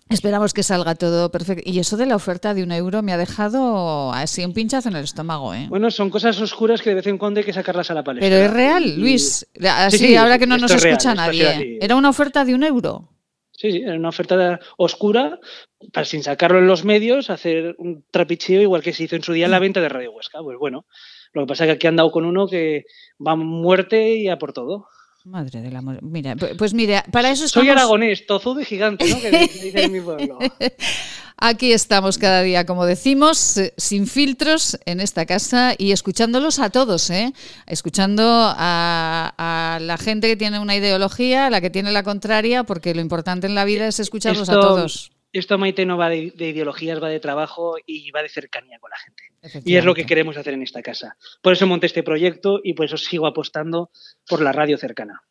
Esperamos que salga todo perfecto. Y eso de la oferta de un euro me ha dejado así un pinchazo en el estómago. ¿eh? Bueno, son cosas oscuras que de vez en cuando hay que sacarlas a la palestra. Pero es real, Luis. Así, ahora que no nos escucha nadie. Era una oferta de un euro. Sí, sí, una oferta oscura, para sin sacarlo en los medios, hacer un trapicheo igual que se hizo en su día en la venta de Radio Huesca. Pues bueno, lo que pasa es que aquí han dado con uno que va a muerte y a por todo. Madre del amor. Mira, pues mira, para eso estamos... Soy aragonés, tozudo y gigante, ¿no? Que dice en mi pueblo. Aquí estamos cada día, como decimos, eh, sin filtros en esta casa y escuchándolos a todos, ¿eh? escuchando a, la gente que tiene una ideología, a la que tiene la contraria, porque lo importante en la vida es escucharlos a todos. Esto, Maite, no va de, ideologías, va de trabajo y va de cercanía con la gente. Y es lo que queremos hacer en esta casa. Por eso monté este proyecto y por eso sigo apostando por la radio cercana.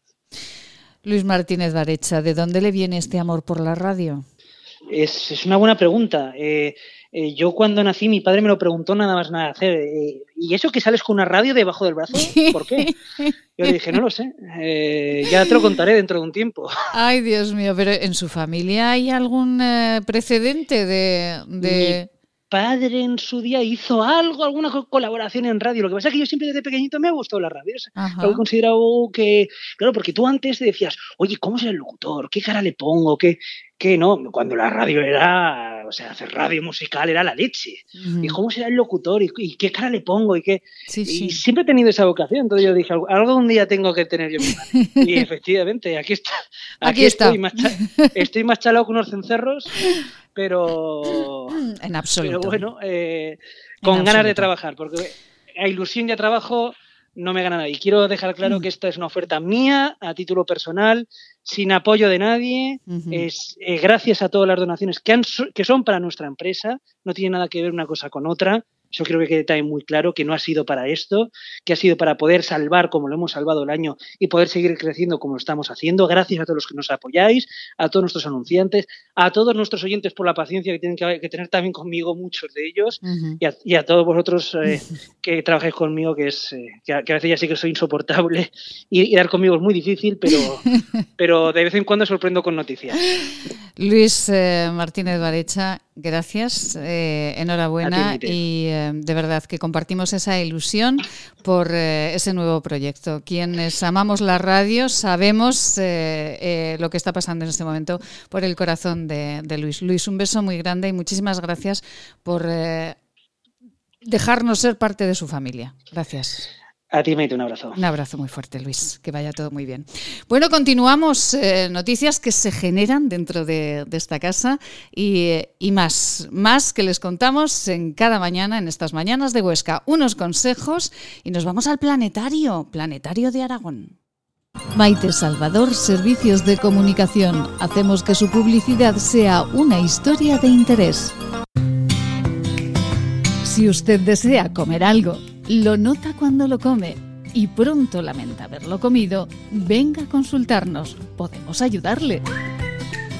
Luis Martínez Barecha, ¿de dónde le viene este amor por la radio? Es, una buena pregunta. Eh, eh, yo cuando nací mi padre me lo preguntó nada más nada hacer. Eh, ¿Y eso que sales con una radio debajo del brazo? ¿Por qué? Yo le dije, no lo sé. ya te lo contaré dentro de un tiempo. Ay, Dios mío, pero ¿en su familia hay algún precedente de...? padre en su día hizo algo, alguna colaboración en radio. Lo que pasa es que yo siempre desde pequeñito me ha gustado la radio. He considerado que, claro, porque tú antes decías, oye, ¿cómo será el locutor? ¿Qué cara le pongo? ¿Qué, qué no? Cuando la radio era, o sea, hacer radio musical era la leche. ¿Y cómo será el locutor? ¿Y, qué cara le pongo? ¿Y, qué? y siempre he tenido esa vocación. Entonces yo dije, algo un día tengo que tener yo Y efectivamente, aquí está. Aquí, Estoy, más estoy más chalado que unos cencerros pero. En absoluto. Pero bueno, eh, con ganas de trabajar, porque a ilusión ya trabajo no me gana nadie. Y quiero dejar claro que esta es una oferta mía, a título personal, sin apoyo de nadie. Es eh, gracias a todas las donaciones que, han, que son para nuestra empresa. No tiene nada que ver una cosa con otra. Yo creo que quede también muy claro que no ha sido para esto, que ha sido para poder salvar como lo hemos salvado el año y poder seguir creciendo como lo estamos haciendo. Gracias a todos los que nos apoyáis, a todos nuestros anunciantes, a todos nuestros oyentes por la paciencia que tienen que, tener también conmigo, muchos de ellos, y, a, todos vosotros eh, que trabajáis conmigo, que es eh, que, a, veces ya sí que soy insoportable y, dar conmigo es muy difícil, pero, pero de vez en cuando sorprendo con noticias. Luis eh, Martínez Varecha, gracias, enhorabuena y de verdad que compartimos esa ilusión por eh, ese nuevo proyecto. Quienes amamos la radio sabemos eh, eh, lo que está pasando en este momento por el corazón de, de Luis. Luis, un beso muy grande y muchísimas gracias por dejarnos ser parte de su familia. Gracias. A ti, Maite, un abrazo. Un abrazo muy fuerte, Luis. Que vaya todo muy bien. Bueno, continuamos. Eh, noticias que se generan dentro de, esta casa y, y, más. Más que les contamos en cada mañana, en estas mañanas de Huesca. Unos consejos y nos vamos al planetario, Planetario de Aragón. Maite Salvador, Servicios de Comunicación. Hacemos que su publicidad sea una historia de interés. Si usted desea comer algo, lo nota cuando lo come y pronto lamenta haberlo comido, venga a consultarnos. Podemos ayudarle.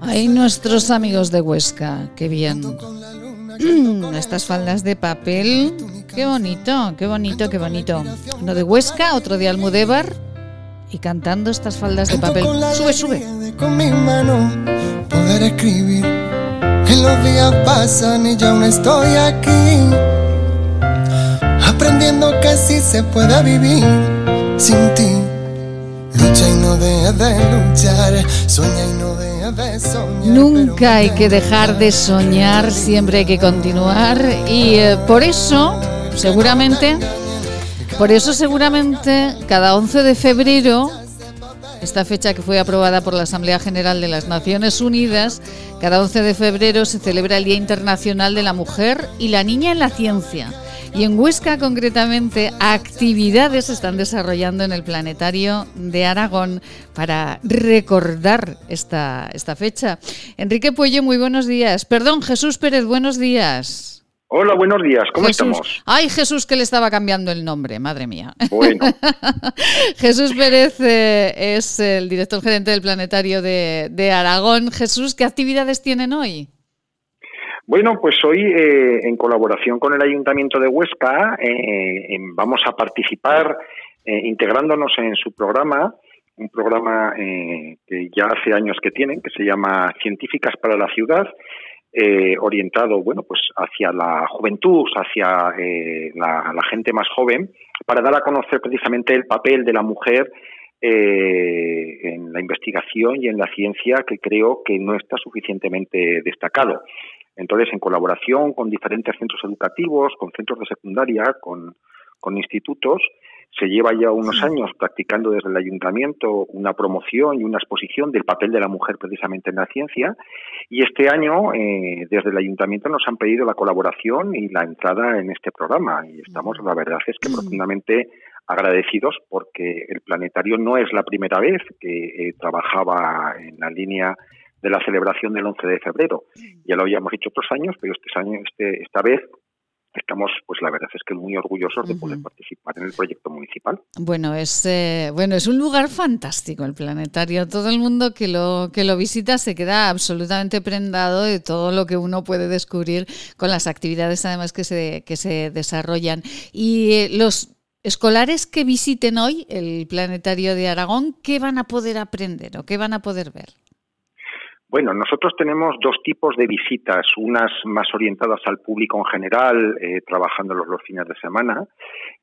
Hay nuestros amigos de Huesca, qué bien. Estas faldas de papel, qué bonito, qué bonito, qué bonito. Uno de Huesca, otro de Almudévar y cantando estas faldas de papel. Sube, sube. Aprendiendo que se vivir sin ti. Lucha y no de luchar. Nunca hay que dejar de soñar, siempre hay que continuar y eh, por eso, seguramente, por eso seguramente cada 11 de febrero, esta fecha que fue aprobada por la Asamblea General de las Naciones Unidas, cada 11 de febrero se celebra el Día Internacional de la Mujer y la Niña en la Ciencia. Y en Huesca, concretamente, actividades se están desarrollando en el Planetario de Aragón para recordar esta, esta fecha. Enrique Puello, muy buenos días. Perdón, Jesús Pérez, buenos días. Hola, buenos días, ¿cómo estamos? Ay, Jesús, que le estaba cambiando el nombre, madre mía. Bueno. Jesús Pérez eh, es el director gerente del Planetario de, de Aragón. Jesús, ¿qué actividades tienen hoy? Bueno, pues hoy, eh, en colaboración con el Ayuntamiento de Huesca, eh, vamos a participar eh, integrándonos en su programa, un programa que ya hace años que tienen, que se llama Científicas para la Ciudad, orientado, bueno, pues hacia la juventud, hacia la, gente más joven, para dar a conocer precisamente el papel de la mujer en la investigación y en la ciencia, que creo que no está suficientemente destacado. Entonces, en colaboración con diferentes centros educativos, con centros de secundaria, con, institutos, se lleva ya unos años practicando desde el ayuntamiento una promoción y una exposición del papel de la mujer precisamente en la ciencia. Y este año eh, desde el ayuntamiento nos han pedido la colaboración y la entrada en este programa. Y estamos la verdad es que profundamente agradecidos porque el planetario no es la primera vez que eh, trabajaba en la línea de la celebración del 11 de febrero. Ya lo habíamos hecho otros años, pero este año, este, esta vez estamos, pues la verdad es que muy orgullosos de poder participar en el proyecto municipal. Bueno, es eh, bueno, es un lugar fantástico el planetario. Todo el mundo que lo que lo visita se queda absolutamente prendado de todo lo que uno puede descubrir con las actividades, además que se que se desarrollan. Y eh, los escolares que visiten hoy el planetario de Aragón, ¿qué van a poder aprender o qué van a poder ver? Bueno, nosotros tenemos dos tipos de visitas, unas más orientadas al público en general, eh, trabajando los, fines de semana,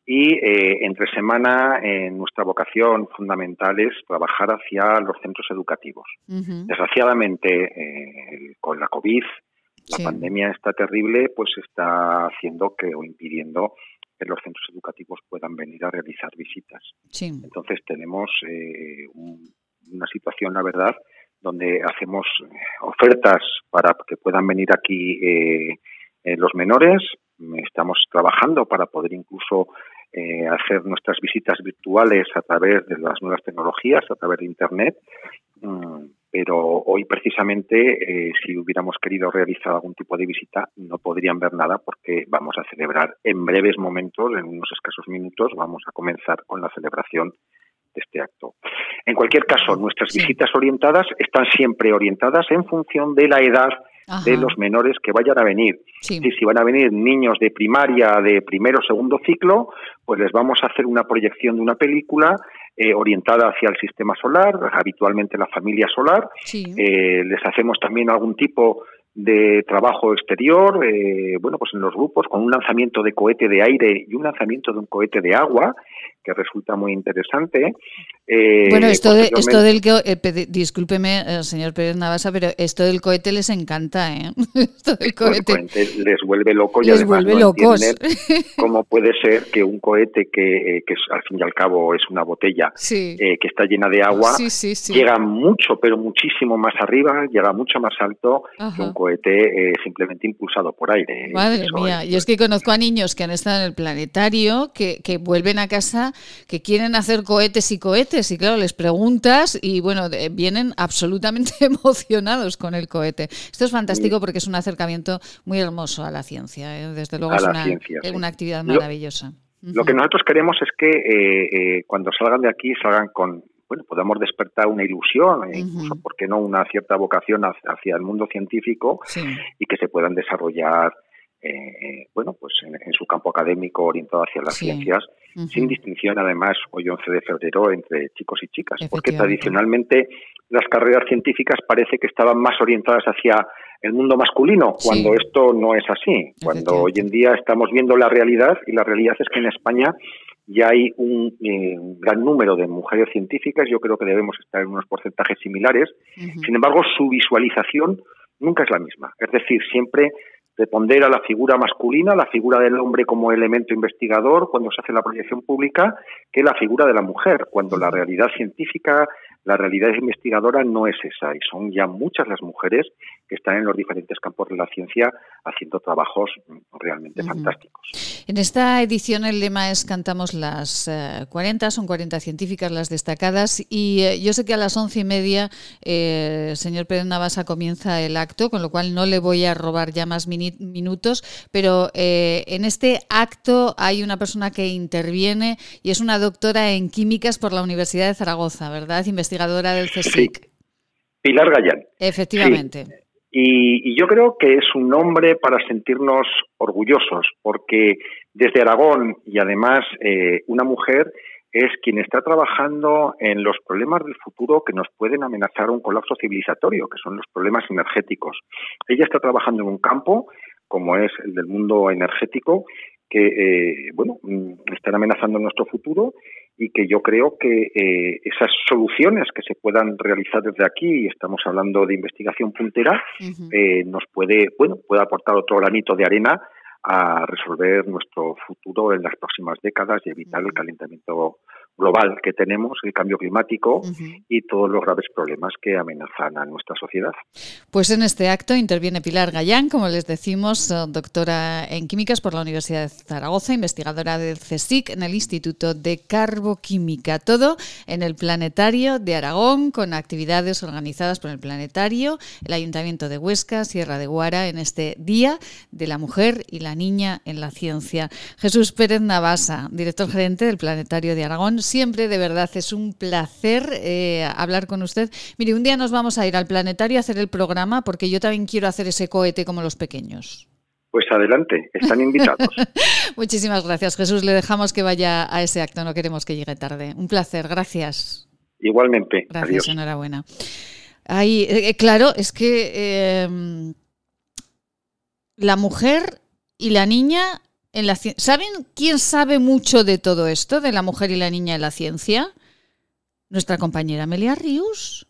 y eh, entre semana eh, nuestra vocación fundamental es trabajar hacia los centros educativos. Desgraciadamente, con la COVID, la pandemia está terrible, pues está haciendo que o impidiendo que los centros educativos puedan venir a realizar visitas. Entonces tenemos una situación, la verdad, donde hacemos eh, ofertas para que puedan venir aquí eh, eh, los menores. Estamos trabajando para poder incluso hacer nuestras visitas virtuales a través de las nuevas tecnologías, a través de Internet. Mm, pero hoy precisamente, si hubiéramos querido realizar algún tipo de visita, no podrían ver nada porque vamos a celebrar en breves momentos, en unos escasos minutos, vamos a comenzar con la celebración de este acto. En cualquier caso, nuestras visitas orientadas están siempre orientadas en función de la edad de los menores que vayan a venir. si van a venir niños de primaria, de primero o segundo ciclo, pues les vamos a hacer una proyección de una película eh, orientada hacia el sistema solar, habitualmente la familia solar. Eh, les hacemos también algún tipo de trabajo exterior, eh, bueno, pues en los grupos, con un lanzamiento de cohete de aire y un lanzamiento de un cohete de agua, que resulta muy interesante. Eh, bueno, esto, de, esto del eh, discúlpeme, eh, señor Pérez Navasa, pero esto del cohete les encanta, ¿eh? esto del cohete. les vuelve loco y les vuelve locos. cómo puede ser que un cohete que, que al fin y al cabo es una botella que está llena de agua llega mucho, pero muchísimo más arriba, llega mucho más alto que un cohete simplemente impulsado por aire. Madre mía, yo es que conozco a niños que han estado en el planetario, que, que vuelven a casa que quieren hacer cohetes y cohetes y claro, les preguntas y bueno, vienen absolutamente emocionados con el cohete. Esto es fantástico porque es un acercamiento muy hermoso a la ciencia, ¿eh? desde luego es una, actividad maravillosa. Lo, que nosotros queremos es que eh, eh, cuando salgan de aquí salgan con bueno, podamos despertar una ilusión, e incluso, ¿por qué no?, una cierta vocación hacia el mundo científico y que se puedan desarrollar eh, bueno, pues en, su campo académico orientado hacia las ciencias, sin distinción además hoy 11 de febrero entre chicos y chicas, porque tradicionalmente las carreras científicas parece que estaban más orientadas hacia el mundo masculino, cuando esto no es así, cuando hoy en día estamos viendo la realidad y la realidad es que en España ya hay un, eh, gran número de mujeres científicas, yo creo que debemos estar en unos porcentajes similares, sin embargo su visualización nunca es la misma, es decir, siempre de pondera la figura masculina, la figura del hombre como elemento investigador cuando se hace la proyección pública, que la figura de la mujer, cuando la realidad científica, la realidad investigadora no es esa y son ya muchas las mujeres que están en los diferentes campos de la ciencia haciendo trabajos realmente fantásticos. En esta edición el lema es cantamos las 40, eh, son 40 científicas las destacadas y eh, yo sé que a las once y media, eh, señor Pérez Navasa, comienza el acto, con lo cual no le voy a robar ya más minutos, pero en este acto hay una persona que interviene y es una doctora en químicas por la Universidad de Zaragoza, ¿verdad? investigadora del CSIC. Pilar Gallán. Efectivamente. Y, yo creo que es un nombre para sentirnos orgullosos, porque desde Aragón y además eh, una mujer es quien está trabajando en los problemas del futuro que nos pueden amenazar un colapso civilizatorio, que son los problemas energéticos. Ella está trabajando en un campo como es el del mundo energético que eh, bueno mm, están amenazando nuestro futuro y que yo creo que eh, esas soluciones que se puedan realizar desde aquí, y estamos hablando de investigación puntera, eh, nos puede bueno puede aportar otro granito de arena a resolver nuestro futuro en las próximas décadas y evitar el calentamiento global que tenemos, el cambio climático y todos los graves problemas que amenazan a nuestra sociedad. Pues en este acto interviene Pilar Gallán, como les decimos, doctora en químicas por la Universidad de Zaragoza, investigadora del CSIC en el Instituto de Carboquímica. Todo en el Planetario de Aragón, con actividades organizadas por el Planetario, el Ayuntamiento de Huesca, Sierra de Guara, en este Día de la Mujer y la Niña en la Ciencia. Jesús Pérez Navasa, director gerente del Planetario de Aragón, siempre de verdad es un placer eh, hablar con usted. Mire, un día nos vamos a ir al planetario a hacer el programa porque yo también quiero hacer ese cohete como los pequeños. Pues adelante, están invitados. Muchísimas gracias, Jesús. Le dejamos que vaya a ese acto, no queremos que llegue tarde. Un placer, gracias. Igualmente. Gracias, enhorabuena. Ahí, eh, eh, claro, es que la mujer y la niña ¿Saben quién sabe mucho de todo esto, de la mujer y la niña en la ciencia? Nuestra compañera Amelia Rius.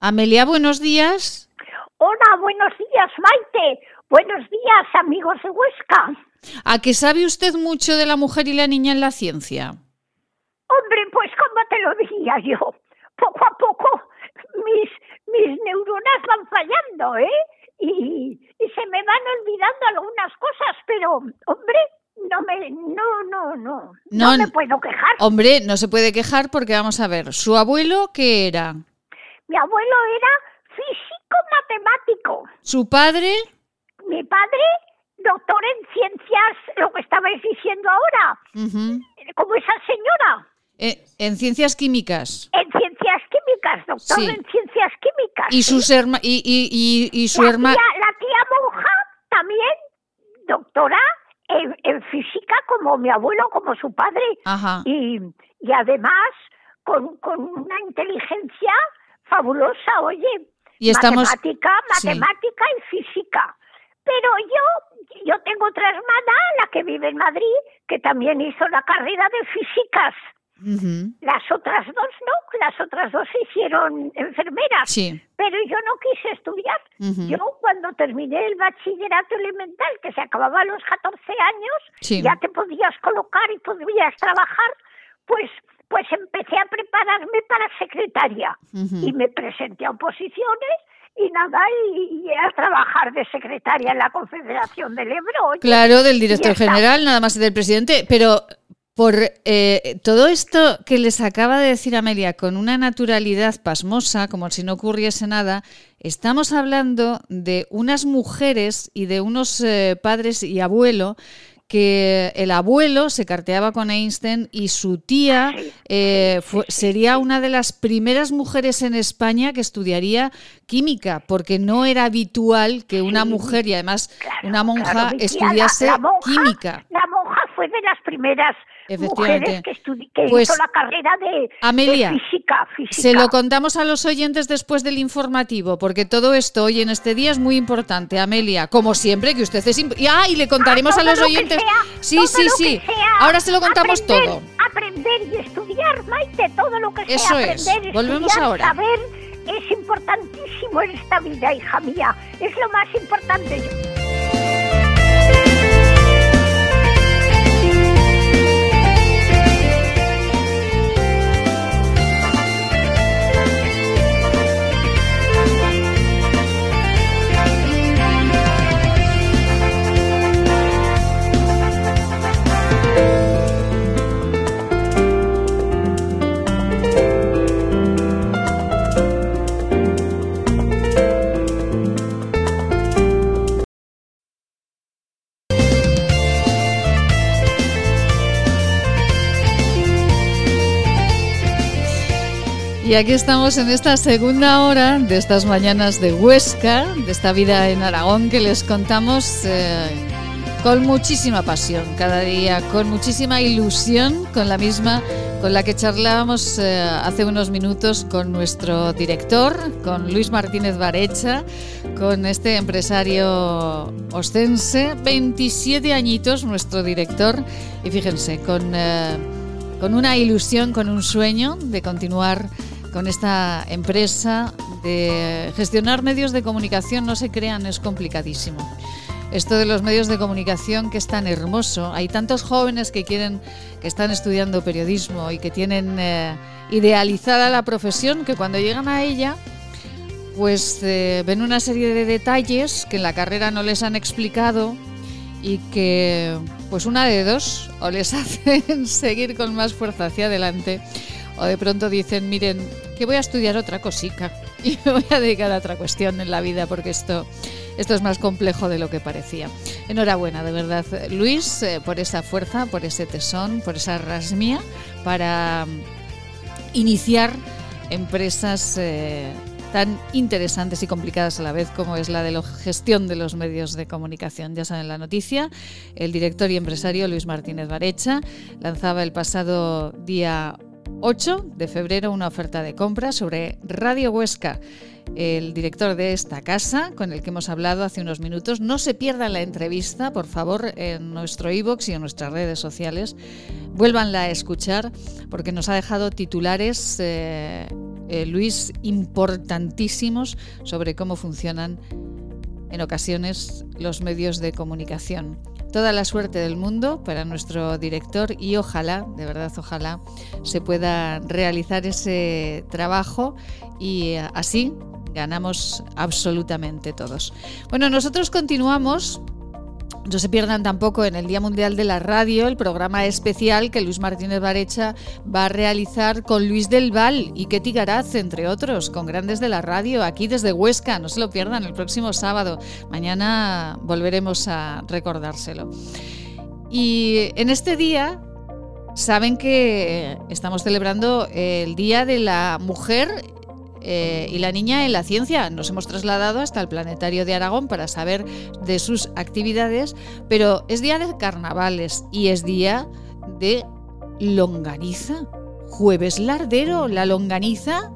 Amelia, buenos días. Hola, buenos días, Maite. Buenos días, amigos de Huesca. ¿A qué sabe usted mucho de la mujer y la niña en la ciencia? Hombre, pues como te lo diría yo, poco a poco mis, mis neuronas van fallando, ¿eh? Y, se me van olvidando algunas cosas, pero hombre, no me, no, no, no, no, me puedo quejar. Hombre, no se puede quejar porque vamos a ver, ¿su abuelo qué era? Mi abuelo era físico matemático. ¿Su padre? Mi padre, doctor en ciencias, lo que estabais diciendo ahora, como esa señora. Eh, en ciencias químicas. En ciencias químicas, doctor en ciencias químicas. Y, sus herma y, y, y, su hermana. La tía monja también, doctora en, física, como mi abuelo, como su padre. Y, y además, con, con una inteligencia fabulosa, oye. Y estamos... Matemática, matemática y física. Pero yo, yo tengo otra hermana, la que vive en Madrid, que también hizo la carrera de físicas. Las otras dos no, las otras dos se hicieron enfermeras, pero yo no quise estudiar. Yo cuando terminé el bachillerato elemental, que se acababa a los 14 años, ya te podías colocar y podías trabajar, pues pues empecé a prepararme para secretaria. Y me presenté a oposiciones y nada, y, a trabajar de secretaria en la Confederación del Ebro. claro, del director general, nada más del presidente, pero por eh, todo esto que les acaba de decir Amelia con una naturalidad pasmosa, como si no ocurriese nada, estamos hablando de unas mujeres y de unos eh, padres y abuelo que el abuelo se carteaba con Einstein y su tía eh, sería una de las primeras mujeres en España que estudiaría química, porque no era habitual que una mujer y además una monja estudiase química. La monja fue de las primeras Efectivamente. que, pues, hizo la carrera de, Amelia, física, Se lo contamos a los oyentes después del informativo, porque todo esto hoy en este día es muy importante, Amelia. Como siempre, que usted es. Y, ah, y le contaremos a, los oyentes. sí, sí, sí. Ahora se lo contamos todo. Aprender y estudiar, Maite, todo lo que sea. Eso es. Volvemos ahora. Saber es importantísimo en esta vida, hija mía. Es lo más importante. Y aquí estamos en esta segunda hora de estas mañanas de Huesca, de esta vida en Aragón que les contamos eh, con muchísima pasión, cada día, con muchísima ilusión, con la misma con la que charlábamos eh, hace unos minutos con nuestro director, con Luis Martínez Barecha, con este empresario ostense, 27 añitos nuestro director, y fíjense, con, eh, con una ilusión, con un sueño de continuar con esta empresa de gestionar medios de comunicación, no se crean, es complicadísimo. Esto de los medios de comunicación que es tan hermoso. Hay tantos jóvenes que quieren, que están estudiando periodismo y que tienen eh, idealizada la profesión que cuando llegan a ella, pues eh, ven una serie de detalles que en la carrera no les han explicado y que, pues una de dos, o les hacen seguir con más fuerza hacia adelante o de pronto dicen, miren, que voy a estudiar otra cosica y me voy a dedicar a otra cuestión en la vida porque esto, esto es más complejo de lo que parecía. Enhorabuena, de verdad, Luis, eh, por esa fuerza, por ese tesón, por esa rasmia para mm, iniciar empresas eh, tan interesantes y complicadas a la vez como es la de la gestión de los medios de comunicación. Ya saben la noticia, el director y empresario Luis Martínez Barecha lanzaba el pasado día 8 de febrero una oferta de compra sobre Radio Huesca. El director de esta casa, con el que hemos hablado hace unos minutos, no se pierda la entrevista, por favor, en nuestro iBox y en nuestras redes sociales. Vuélvanla a escuchar porque nos ha dejado titulares, eh, eh, Luis, importantísimos sobre cómo funcionan en ocasiones los medios de comunicación. Toda la suerte del mundo para nuestro director y ojalá, de verdad ojalá, se pueda realizar ese trabajo y eh, así ganamos absolutamente todos. Bueno, nosotros continuamos no se pierdan tampoco en el Día Mundial de la Radio el programa especial que Luis Martínez Barecha va a realizar con Luis del Val y Ketty Garaz, entre otros, con grandes de la radio, aquí desde Huesca. No se lo pierdan el próximo sábado. Mañana volveremos a recordárselo. Y en este día saben que estamos celebrando el Día de la Mujer eh, y la niña en la ciencia. Nos hemos trasladado hasta el Planetario de Aragón para saber de sus actividades, pero es día de carnavales y es día de longaniza. Jueves lardero, la longaniza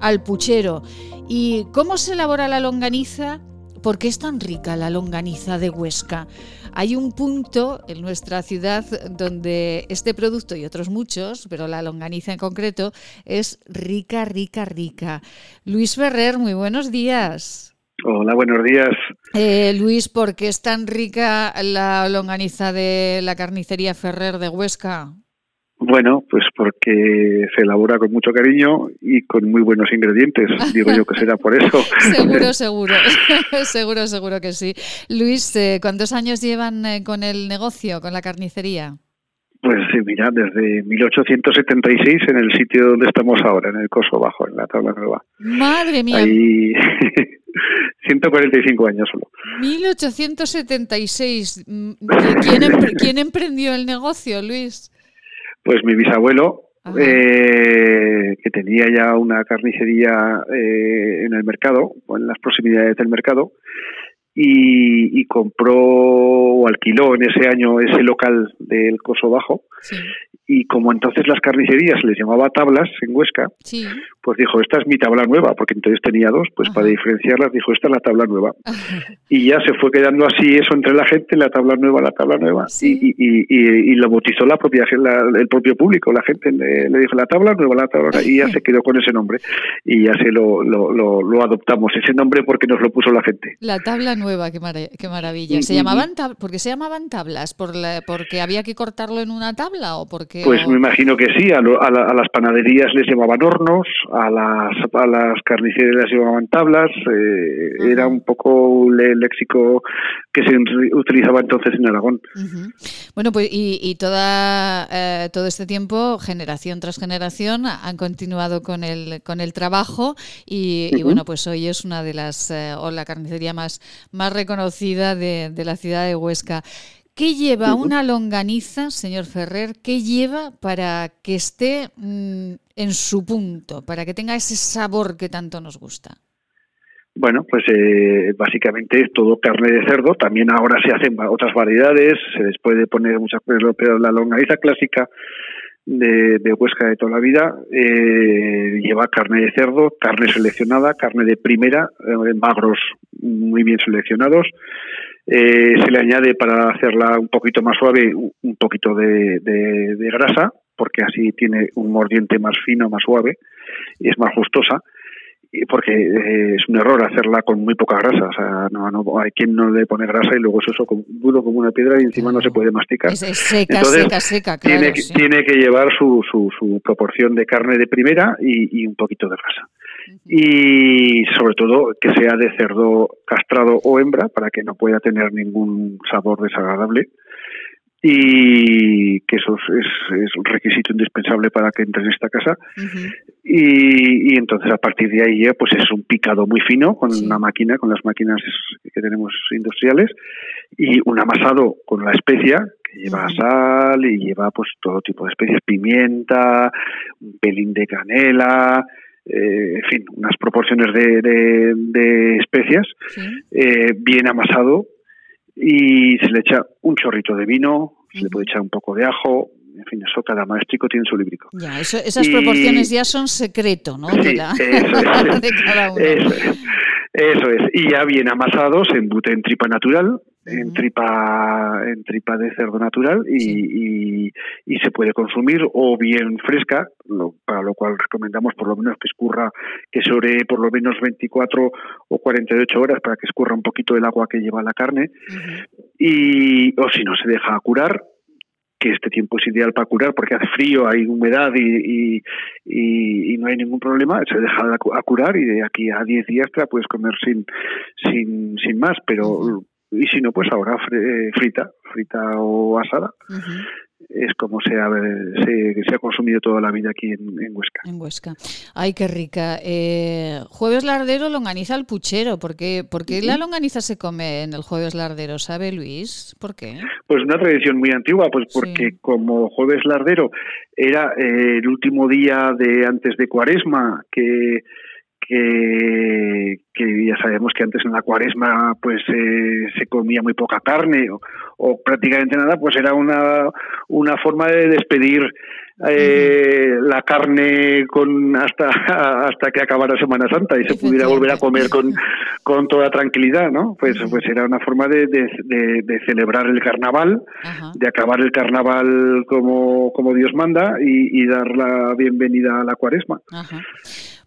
al puchero. ¿Y cómo se elabora la longaniza? ¿Por qué es tan rica la longaniza de Huesca? Hay un punto en nuestra ciudad donde este producto y otros muchos, pero la longaniza en concreto, es rica, rica, rica. Luis Ferrer, muy buenos días. Hola, buenos días. Eh, Luis, ¿por qué es tan rica la longaniza de la carnicería Ferrer de Huesca? Bueno, pues porque se elabora con mucho cariño y con muy buenos ingredientes. Digo yo que será por eso. seguro, seguro. seguro, seguro que sí. Luis, eh, ¿cuántos años llevan eh, con el negocio, con la carnicería? Pues sí, mira, desde 1876 en el sitio donde estamos ahora, en el Coso Bajo, en la Tabla Nueva. Madre mía. Ahí 145 años solo. 1876. ¿Quién, ¿Quién emprendió el negocio, Luis? Pues mi bisabuelo, eh, que tenía ya una carnicería eh, en el mercado, o en las proximidades del mercado, y, y, compró o alquiló en ese año ese local del Coso Bajo. Sí y como entonces las carnicerías les llamaba tablas en Huesca, pues dijo, esta es mi tabla nueva, porque entonces tenía dos, pues para diferenciarlas dijo, esta es la tabla nueva. Y ya se fue quedando así eso entre la gente, la tabla nueva, la tabla nueva, y, y, lo bautizó la propia el propio público, la gente le, dijo la tabla nueva, la tabla nueva, y ya se quedó con ese nombre, y ya se lo, lo, lo, adoptamos, ese nombre porque nos lo puso la gente. La tabla nueva, qué, qué maravilla. ¿Se llamaban porque se llamaban tablas? ¿Por ¿Porque había que cortarlo en una tabla o porque pues me imagino que sí, a, las panaderías les llevaban hornos, a las, a las carnicerías les llevaban tablas, eh, era un poco el léxico que se utilizaba entonces en Aragón. Bueno, pues y, toda, eh, todo este tiempo, generación tras generación, han continuado con el, con el trabajo y, bueno, pues hoy es una de las, eh, o la carnicería más, más reconocida de, de la ciudad de Huesca. ¿Qué lleva una longaniza, señor Ferrer? ¿Qué lleva para que esté mm, en su punto, para que tenga ese sabor que tanto nos gusta? Bueno, pues eh, básicamente es todo carne de cerdo. También ahora se hacen otras variedades, se les puede poner muchas cosas, pero la longaniza clásica de, Huesca de toda la vida eh, lleva carne de cerdo, carne seleccionada, carne de primera, eh, magros muy bien seleccionados, eh, se le añade para hacerla un poquito más suave un poquito de, grasa, porque así tiene un mordiente más fino, más suave y es más justosa. Porque eh, es un error hacerla con muy poca grasa. O sea, no, no, hay quien no le pone grasa y luego es eso duro como una piedra y encima no se puede masticar. Es, seca, seca, seca, tiene, tiene que llevar su, su, su, proporción de carne de primera y, y un poquito de grasa y sobre todo que sea de cerdo castrado o hembra para que no pueda tener ningún sabor desagradable. Y que eso es, un requisito indispensable para que entre en esta casa. Y, entonces a partir de ahí pues es un picado muy fino con una máquina con las máquinas que tenemos industriales y un amasado con la especia que lleva sal y lleva pues todo tipo de especias pimienta un pelín de canela eh, en fin, unas proporciones de, de, especias, eh, bien amasado y se le echa un chorrito de vino, se le puede echar un poco de ajo, en fin, eso cada maestrico tiene su librico. Ya, esas proporciones ya son secreto, ¿no? de, cada uno. Eso es. Y ya bien amasado se embute en tripa natural, en tripa en tripa de cerdo natural y, y, se puede consumir o bien fresca, para lo cual recomendamos por lo menos que escurra, que sobre por lo menos 24 o 48 horas para que escurra un poquito el agua que lleva la carne. Y o si no se deja curar que este tiempo es ideal para curar porque hace frío, hay humedad y, y, no hay ningún problema, se deja a curar y de aquí a 10 días te la puedes comer sin, sin, sin más, pero y si no, pues ahora frita, frita o asada. Es como se ha, se, ha consumido toda la vida aquí en, Huesca. En Huesca. Ay, qué rica. Eh, jueves lardero, longaniza al puchero. ¿Por qué, la longaniza se come en el jueves lardero? ¿Sabe Luis? ¿Por qué? Pues una tradición muy antigua, pues porque como jueves lardero era eh, el último día de antes de cuaresma, que que, que, ya sabemos que antes en la cuaresma pues eh, se comía muy poca carne o, prácticamente nada, pues era una, una forma de despedir eh, la carne con hasta hasta que acabara Semana Santa y se pudiera volver a comer con, con toda tranquilidad, ¿no? Pues, pues era una forma de, de, celebrar el carnaval, de acabar el carnaval como, como Dios manda y, y dar la bienvenida a la cuaresma.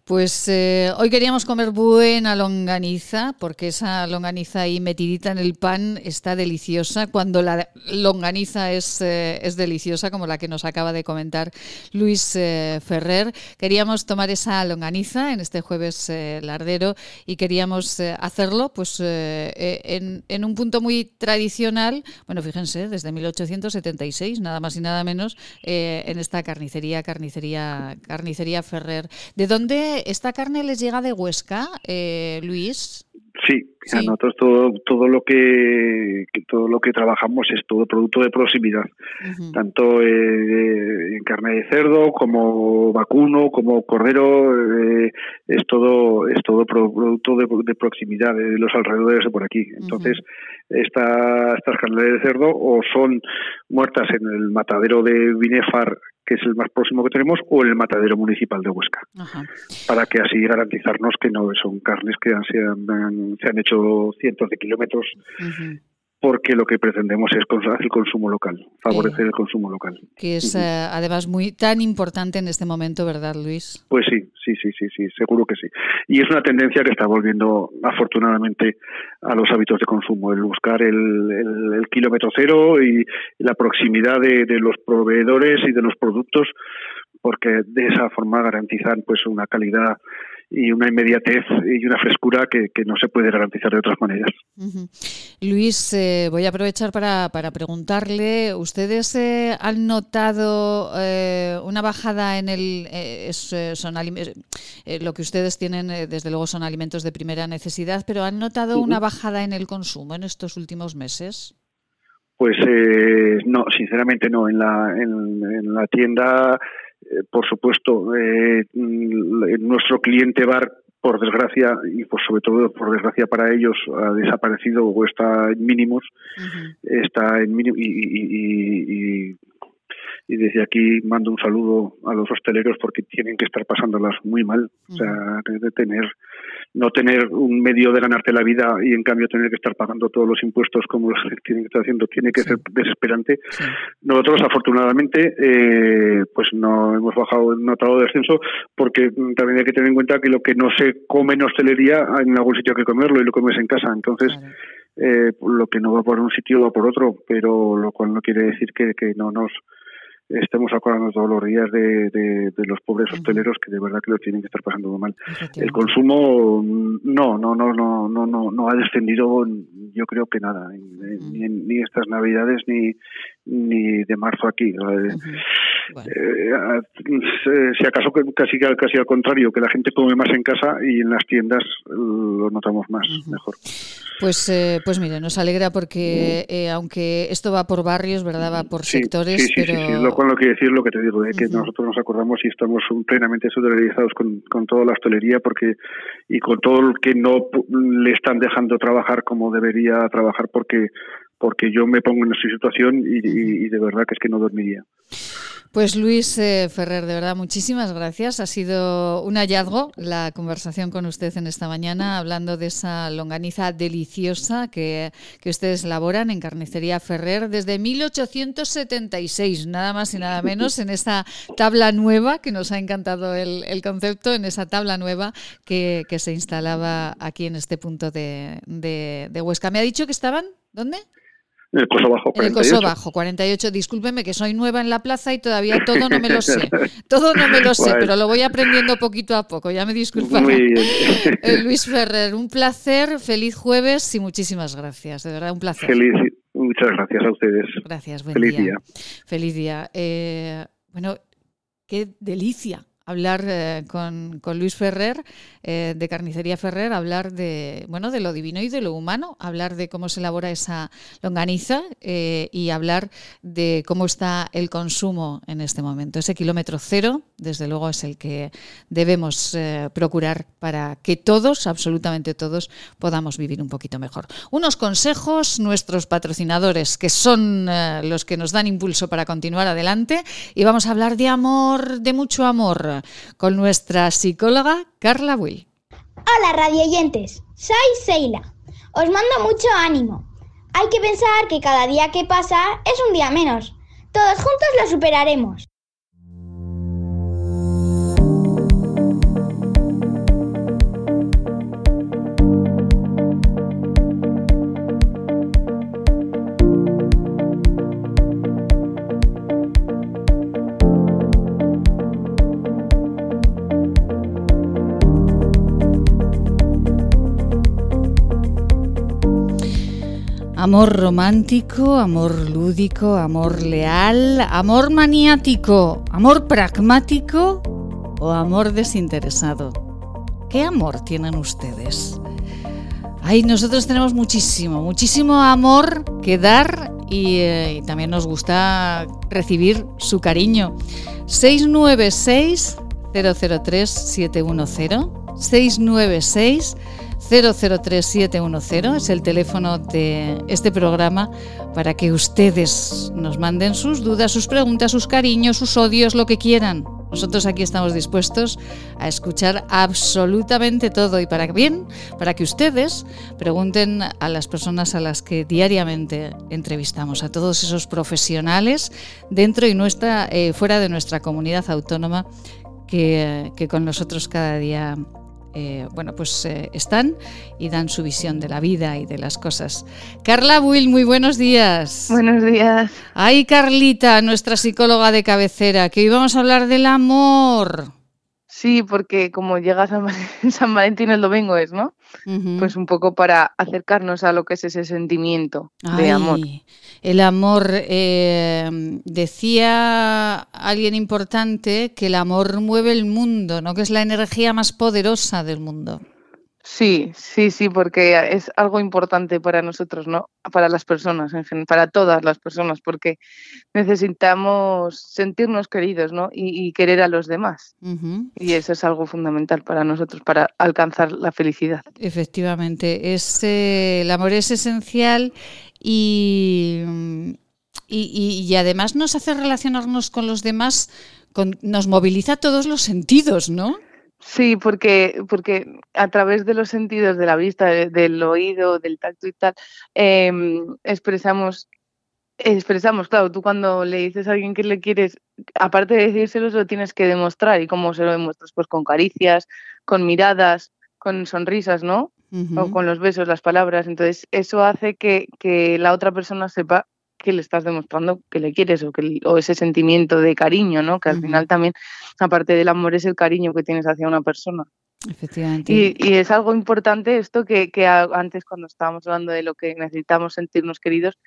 Pues eh, hoy queríamos comer buena longaniza, porque esa longaniza ahí metidita en el pan está deliciosa. Cuando la longaniza es, eh, es deliciosa, como la que nos acaba de comentar Luis eh, Ferrer, queríamos tomar esa longaniza en este jueves lardero y queríamos hacerlo pues en, en, un punto muy tradicional, bueno, fíjense, desde 1876, nada más y nada menos, en esta carnicería, carnicería, carnicería Ferrer. ¿De dónde esta carne les llega de Huesca, eh, Luis. Sí, Nosotros todo, todo lo que, todo lo que trabajamos es todo producto de proximidad, tanto eh, en carne de cerdo como vacuno, como cordero, eh, es todo es todo producto de, proximidad de los alrededores de por aquí. Entonces esta, estas carnes de cerdo o son muertas en el matadero de Binefar que es el más próximo que tenemos, o en el matadero municipal de Huesca, para que así garantizarnos que no son carnes que se han, se han hecho cientos de kilómetros porque lo que pretendemos es el consumo local, favorecer el consumo local. Que es eh, además muy tan importante en este momento, ¿verdad, Luis? Pues sí, sí, sí, sí, sí, seguro que sí. Y es una tendencia que está volviendo afortunadamente a los hábitos de consumo, el buscar el, kilómetro cero y la proximidad de, de los proveedores y de los productos, porque de esa forma garantizan pues una calidad y una inmediatez y una frescura que, no se puede garantizar de otras maneras. Luis, eh, voy a aprovechar para, para preguntarle, ¿ustedes eh, han notado eh, una bajada en el... son lo que ustedes tienen, desde luego, son alimentos de primera necesidad, pero ¿han notado una bajada en el consumo en estos últimos meses? Pues no, sinceramente no. En la, en la tienda eh, por supuesto, eh, nuestro cliente bar, por desgracia, y por sobre todo por desgracia para ellos, ha desaparecido o está en mínimos, está en mínimos y, y, desde aquí mando un saludo a los hosteleros porque tienen que estar pasándolas muy mal, o sea, de tener no tener un medio de ganarte la vida y en cambio tener que estar pagando todos los impuestos como los que tienen que estar haciendo tiene que ser desesperante. Nosotros afortunadamente eh, pues no hemos bajado notado descenso porque también hay que tener en cuenta que lo que no se come en hostelería hay en algún sitio que comerlo y lo comes en casa. Entonces eh, lo que no va por un sitio va por otro, pero lo cual no quiere decir que, que no nos estemos acordando todos los días de, de, los pobres hosteleros que de verdad que lo tienen que estar pasando mal. El consumo no, no, no, no, no, no, no ha descendido, yo creo que nada, ni, ni estas navidades ni ni de marzo aquí. Eh, si acaso casi casi al contrario, que la gente come más en casa y en las tiendas lo notamos más, mejor. Pues, eh, pues mire, nos alegra porque eh, aunque esto va por barrios, ¿verdad? Va por sectores, sí, sí, pero... Sí, lo cual no quiere decir lo que te digo, de que nosotros nos acordamos y estamos plenamente solidarizados con, con toda la hostelería porque y con todo el que no le están dejando trabajar como debería trabajar porque porque yo me pongo en esa situación y, y de verdad que es que no dormiría. Pues Luis eh, Ferrer, de verdad, muchísimas gracias. Ha sido un hallazgo la conversación con usted en esta mañana, hablando de esa longaniza deliciosa que, ustedes elaboran en Carnicería Ferrer desde 1876, nada más y nada menos, en esa tabla nueva, que nos ha encantado el, concepto, en esa tabla nueva que, se instalaba aquí en este punto de, de Huesca. ¿Me ha dicho que estaban? ¿Dónde? En el Coso Bajo, 48. En el Coso Bajo, 48. Discúlpeme que soy nueva en la plaza y todavía todo no me lo sé. Todo no me lo sé, pero lo voy aprendiendo poquito a poco. Ya me disculpan. Eh, Luis Ferrer, un placer, feliz jueves y muchísimas gracias. De verdad, un placer. Feliz, muchas gracias a ustedes. Gracias, buen feliz día. Feliz día. Eh, bueno, qué delicia hablar eh, con, con, Luis Ferrer, eh, de Carnicería Ferrer, hablar de, bueno, de lo divino y de lo humano, hablar de cómo se elabora esa longaniza eh, y hablar de cómo está el consumo en este momento. Ese kilómetro cero, desde luego, es el que debemos procurar para que todos, absolutamente todos, podamos vivir un poquito mejor. Unos consejos, nuestros patrocinadores, que son los que nos dan impulso para continuar adelante, y vamos a hablar de amor, de mucho amor con nuestra psicóloga Carla Will. Hola radioyentes, soy Seila. Os mando mucho ánimo. Hay que pensar que cada día que pasa es un día menos. Todos juntos lo superaremos. Amor romántico, amor lúdico, amor leal, amor maniático, amor pragmático o amor desinteresado. ¿Qué amor tienen ustedes? Ay, nosotros tenemos muchísimo, muchísimo amor que dar y, eh, también nos gusta recibir su cariño. 696 003 710 696 003710 es el teléfono de este programa para que ustedes nos manden sus dudas, sus preguntas, sus cariños, sus odios, lo que quieran. Nosotros aquí estamos dispuestos a escuchar absolutamente todo y para bien, para que ustedes pregunten a las personas a las que diariamente entrevistamos, a todos esos profesionales dentro y nuestra, eh, fuera de nuestra comunidad autónoma que, que con nosotros cada día eh, bueno, pues eh, están y dan su visión de la vida y de las cosas. Carla Will, muy buenos días. Buenos días. Ay, Carlita, nuestra psicóloga de cabecera, que hoy vamos a hablar del amor. Sí, porque como llega San, San Valentín el domingo es, ¿no? Pues un poco para acercarnos a lo que es ese sentimiento de amor. El amor, eh, decía alguien importante que el amor mueve el mundo, ¿no? Que es la energía más poderosa del mundo. Sí, sí, sí, porque es algo importante para nosotros, ¿no? Para las personas, en general, para todas las personas, porque necesitamos sentirnos queridos, ¿no? Y, querer a los demás. Y eso es algo fundamental para nosotros, para alcanzar la felicidad. Efectivamente, es, eh, el amor es esencial y, y, y, además nos hace relacionarnos con los demás, con, nos moviliza todos los sentidos, ¿no? Sí, porque, porque a través de los sentidos de la vista, del oído, del tacto y tal, em, expresamos, expresamos, claro, tú cuando le dices a alguien que le quieres, aparte de decírselo, lo tienes que demostrar. ¿Y cómo se lo demuestras? Pues con caricias, con miradas, con sonrisas, ¿no? O con los besos, las palabras. Entonces, eso hace que, que la otra persona sepa que le estás demostrando que le quieres o, que, o ese sentimiento de cariño, ¿no? Que al final también, aparte del amor, es el cariño que tienes hacia una persona. Efectivamente. Y, es algo importante esto que, antes cuando estábamos hablando de lo que necesitamos sentirnos queridos,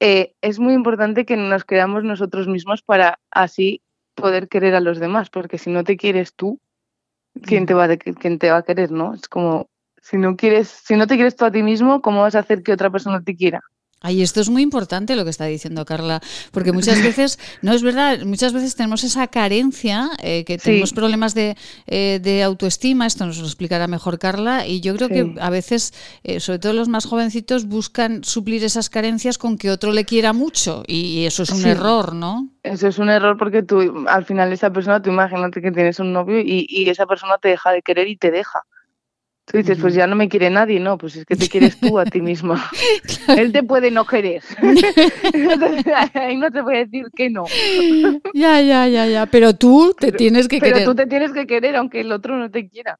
eh, es muy importante que nos queramos nosotros mismos para así poder querer a los demás, porque si no te quieres tú, ¿quién te va, a, quién te va a querer, no? Es como, si no, quieres, si no te quieres tú a ti mismo, ¿cómo vas a hacer que otra persona te quiera? Ay, esto es muy importante lo que está diciendo Carla, porque muchas veces, no es verdad, muchas veces tenemos esa carencia, eh, que tenemos problemas de, eh, de, autoestima, esto nos lo explicará mejor Carla, y yo creo que a veces, eh, sobre todo los más jovencitos, buscan suplir esas carencias con que otro le quiera mucho, y, eso es un error, ¿no? Eso es un error porque tú, al final, esa persona, tú imagínate que tienes un novio y, y esa persona te deja de querer y te deja. Tú dices, pues ya no me quiere nadie, no, pues es que te quieres tú a ti mismo. Él te puede no querer. Ahí no te voy a decir que no. Ya, ya, ya, ya. Pero tú te tienes que querer. Pero tú te tienes que querer, aunque el otro no te quiera.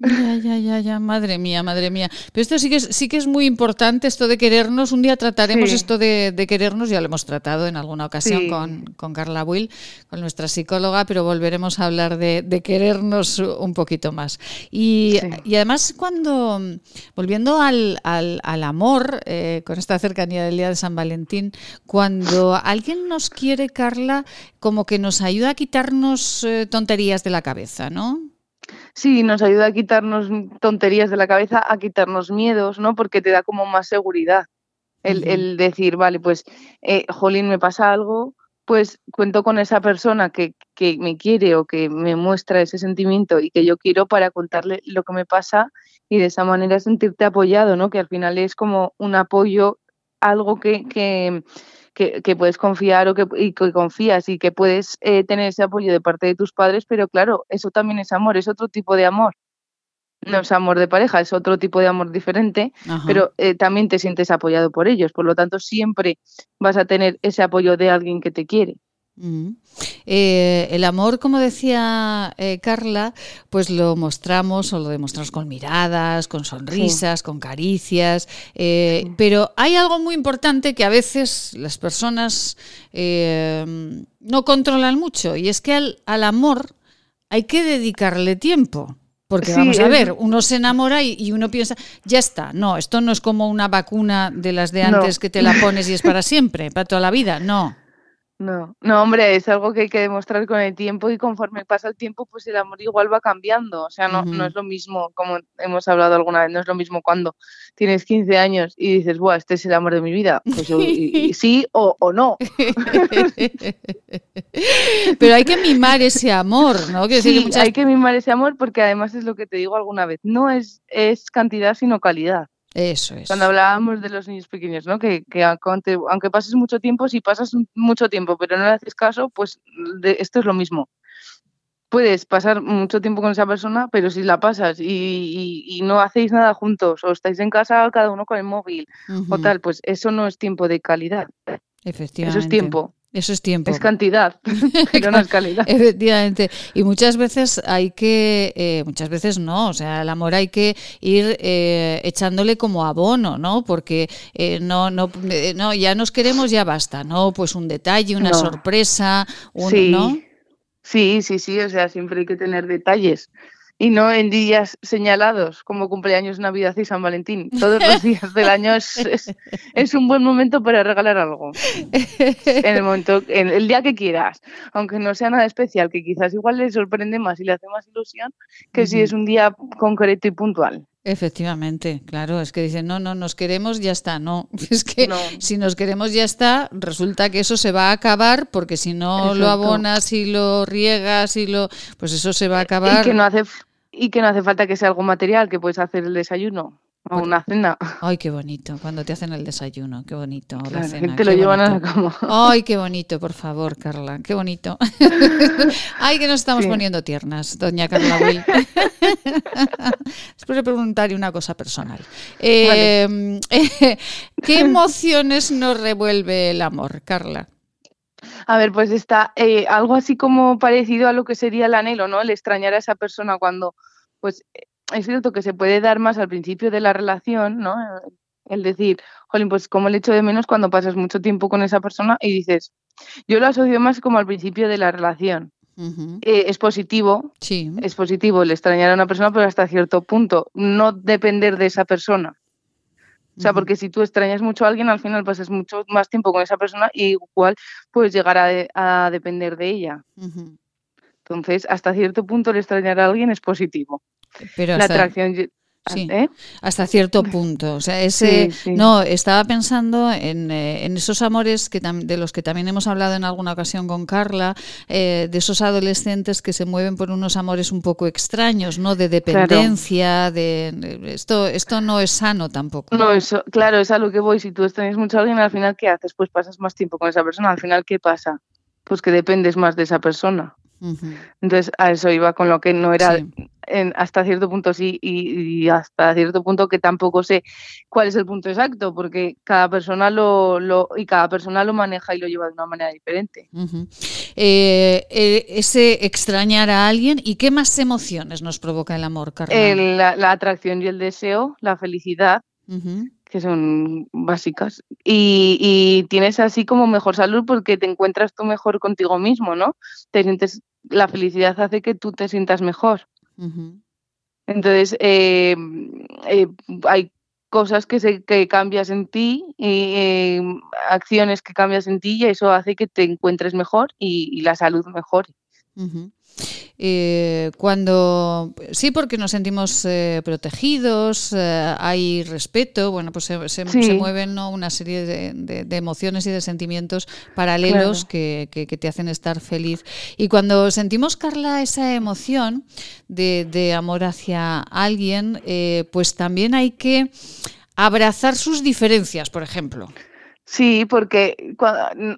Ya, ya, ya, ya, madre mía, madre mía. Pero esto sí que es, sí que es muy importante, esto de querernos. Un día trataremos esto de, querernos, ya lo hemos tratado en alguna ocasión con, Carla Will, con nuestra psicóloga, pero volveremos a hablar de, querernos un poquito más. Y, además, cuando, volviendo al, amor, eh, con esta cercanía del Día de San Valentín, cuando alguien nos quiere, Carla, como que nos ayuda a quitarnos eh, tonterías de la cabeza, ¿no? Sí, nos ayuda a quitarnos tonterías de la cabeza, a quitarnos miedos, ¿no? Porque te da como más seguridad. El, decir, vale, pues, eh, Jolín, me pasa algo, pues cuento con esa persona que, que, me quiere o que me muestra ese sentimiento y que yo quiero para contarle lo que me pasa y de esa manera sentirte apoyado, ¿no? Que al final es como un apoyo, algo que, que que, puedes confiar o que, y que confías y que puedes eh, tener ese apoyo de parte de tus padres, pero claro, eso también es amor, es otro tipo de amor. No es amor de pareja, es otro tipo de amor diferente, pero eh, también te sientes apoyado por ellos. Por lo tanto, siempre vas a tener ese apoyo de alguien que te quiere. Eh, el amor, como decía eh, Carla, pues lo mostramos o lo demostramos con miradas, con sonrisas, con caricias, eh, pero hay algo muy importante que a veces las personas no controlan mucho y es que al, amor hay que dedicarle tiempo. Porque vamos a ver, uno se enamora y, uno piensa, ya está, no, esto no es como una vacuna de las de antes que te la pones y es para siempre, para toda la vida, no. No, no, hombre, es algo que hay que demostrar con el tiempo y conforme pasa el tiempo, pues el amor igual va cambiando. O sea, no, no es lo mismo, como hemos hablado alguna vez, no es lo mismo cuando tienes 15 años y dices, Buah, este es el amor de mi vida. Pues sí o, o, no. Pero hay que mimar ese amor, ¿no? sí, hay que mimar ese amor porque además es lo que te digo alguna vez, no es, es cantidad sino calidad. Eso es. Cuando hablábamos de los niños pequeños, ¿no? Que, que aunque, pases mucho tiempo, si pasas mucho tiempo pero no le haces caso, pues esto es lo mismo. Puedes pasar mucho tiempo con esa persona, pero si la pasas y, no hacéis nada juntos, o estáis en casa cada uno con el móvil, o tal, pues eso no es tiempo de calidad. Efectivamente. Eso es tiempo. Eso es tiempo. Es cantidad, pero no es calidad. Efectivamente. Y muchas veces hay que, eh, muchas veces no, o sea, el amor hay que ir eh, echándole como abono, ¿no? Porque eh, no, no, no, ya nos queremos, ya basta, ¿no? Pues un detalle, una sorpresa, un, sí. ¿no? Sí, sí, sí, o sea, siempre hay que tener detalles y no en días señalados como cumpleaños, Navidad y San Valentín. Todos los días del año es, es, un buen momento para regalar algo. En el momento, en el día que quieras, aunque no sea nada especial, que quizás igual le sorprende más y le hace más ilusión que si es un día concreto y puntual. Efectivamente, claro, es que dicen, no, no, nos queremos, ya está. No, es que si nos queremos, ya está, resulta que eso se va a acabar, porque si no lo abonas y lo riegas y lo. Pues eso se va a acabar. Y que no hace y que no hace falta que sea algo material, que puedes hacer el desayuno o pues una cena. Ay, qué bonito, cuando te hacen el desayuno, qué bonito. la cena, te lo llevan a la cama. Ay, qué bonito, por favor, Carla, qué bonito. Ay, que nos estamos poniendo tiernas, doña Carla Will. Después de preguntarle una cosa personal. Eh, ¿Qué emociones nos revuelve el amor, Carla? A ver, pues está eh, algo así como parecido a lo que sería el anhelo, ¿no? El extrañar a esa persona cuando, pues, eh, es cierto que se puede dar más al principio de la relación, ¿no? El decir, jolín, pues como el echo de menos cuando pasas mucho tiempo con esa persona y dices, yo lo asocio más como al principio de la relación. Eh, es positivo, sí. es positivo el extrañar a una persona, pero hasta cierto punto, no depender de esa persona. O sea, porque si tú extrañas mucho a alguien, al final pasas mucho más tiempo con esa persona y igual puedes llegar a, depender de ella. Entonces, hasta cierto punto el extrañar a alguien es positivo. Pero la atracción Sí, ¿Eh? hasta cierto punto. O sea, ese, no, estaba pensando en, eh, en esos amores que de los que también hemos hablado en alguna ocasión con Carla, eh, de esos adolescentes que se mueven por unos amores un poco extraños, ¿no? De dependencia, de esto, esto no es sano tampoco. No, eso, claro, es a lo que voy. Si tú extrañas mucho a alguien, al final, ¿qué haces? Pues pasas más tiempo con esa persona. Al final, ¿qué pasa? Pues que dependes más de esa persona. Entonces, a eso iba con lo que no era hasta cierto punto sí y, hasta cierto punto que tampoco sé cuál es el punto exacto, porque cada persona lo, lo y cada persona lo maneja y lo lleva de una manera diferente. Eh, eh, ese extrañar a alguien y qué más emociones nos provoca el amor, Carla. la, atracción y el deseo, la felicidad. que son básicas. Y, y, tienes así como mejor salud porque te encuentras tú mejor contigo mismo, ¿no? Te sientes, la felicidad hace que tú te sientas mejor. Entonces, eh, eh, hay cosas que, se, que cambias en ti, y, eh, acciones que cambias en ti y eso hace que te encuentres mejor y, la salud mejore. Eh, cuando sí, porque nos sentimos eh, protegidos, eh, hay respeto, bueno, pues se, mueven una serie de, emociones y de sentimientos paralelos que, te hacen estar feliz. Y cuando sentimos, Carla, esa emoción de, amor hacia alguien, pues también hay que abrazar sus diferencias, por ejemplo. Sí, porque,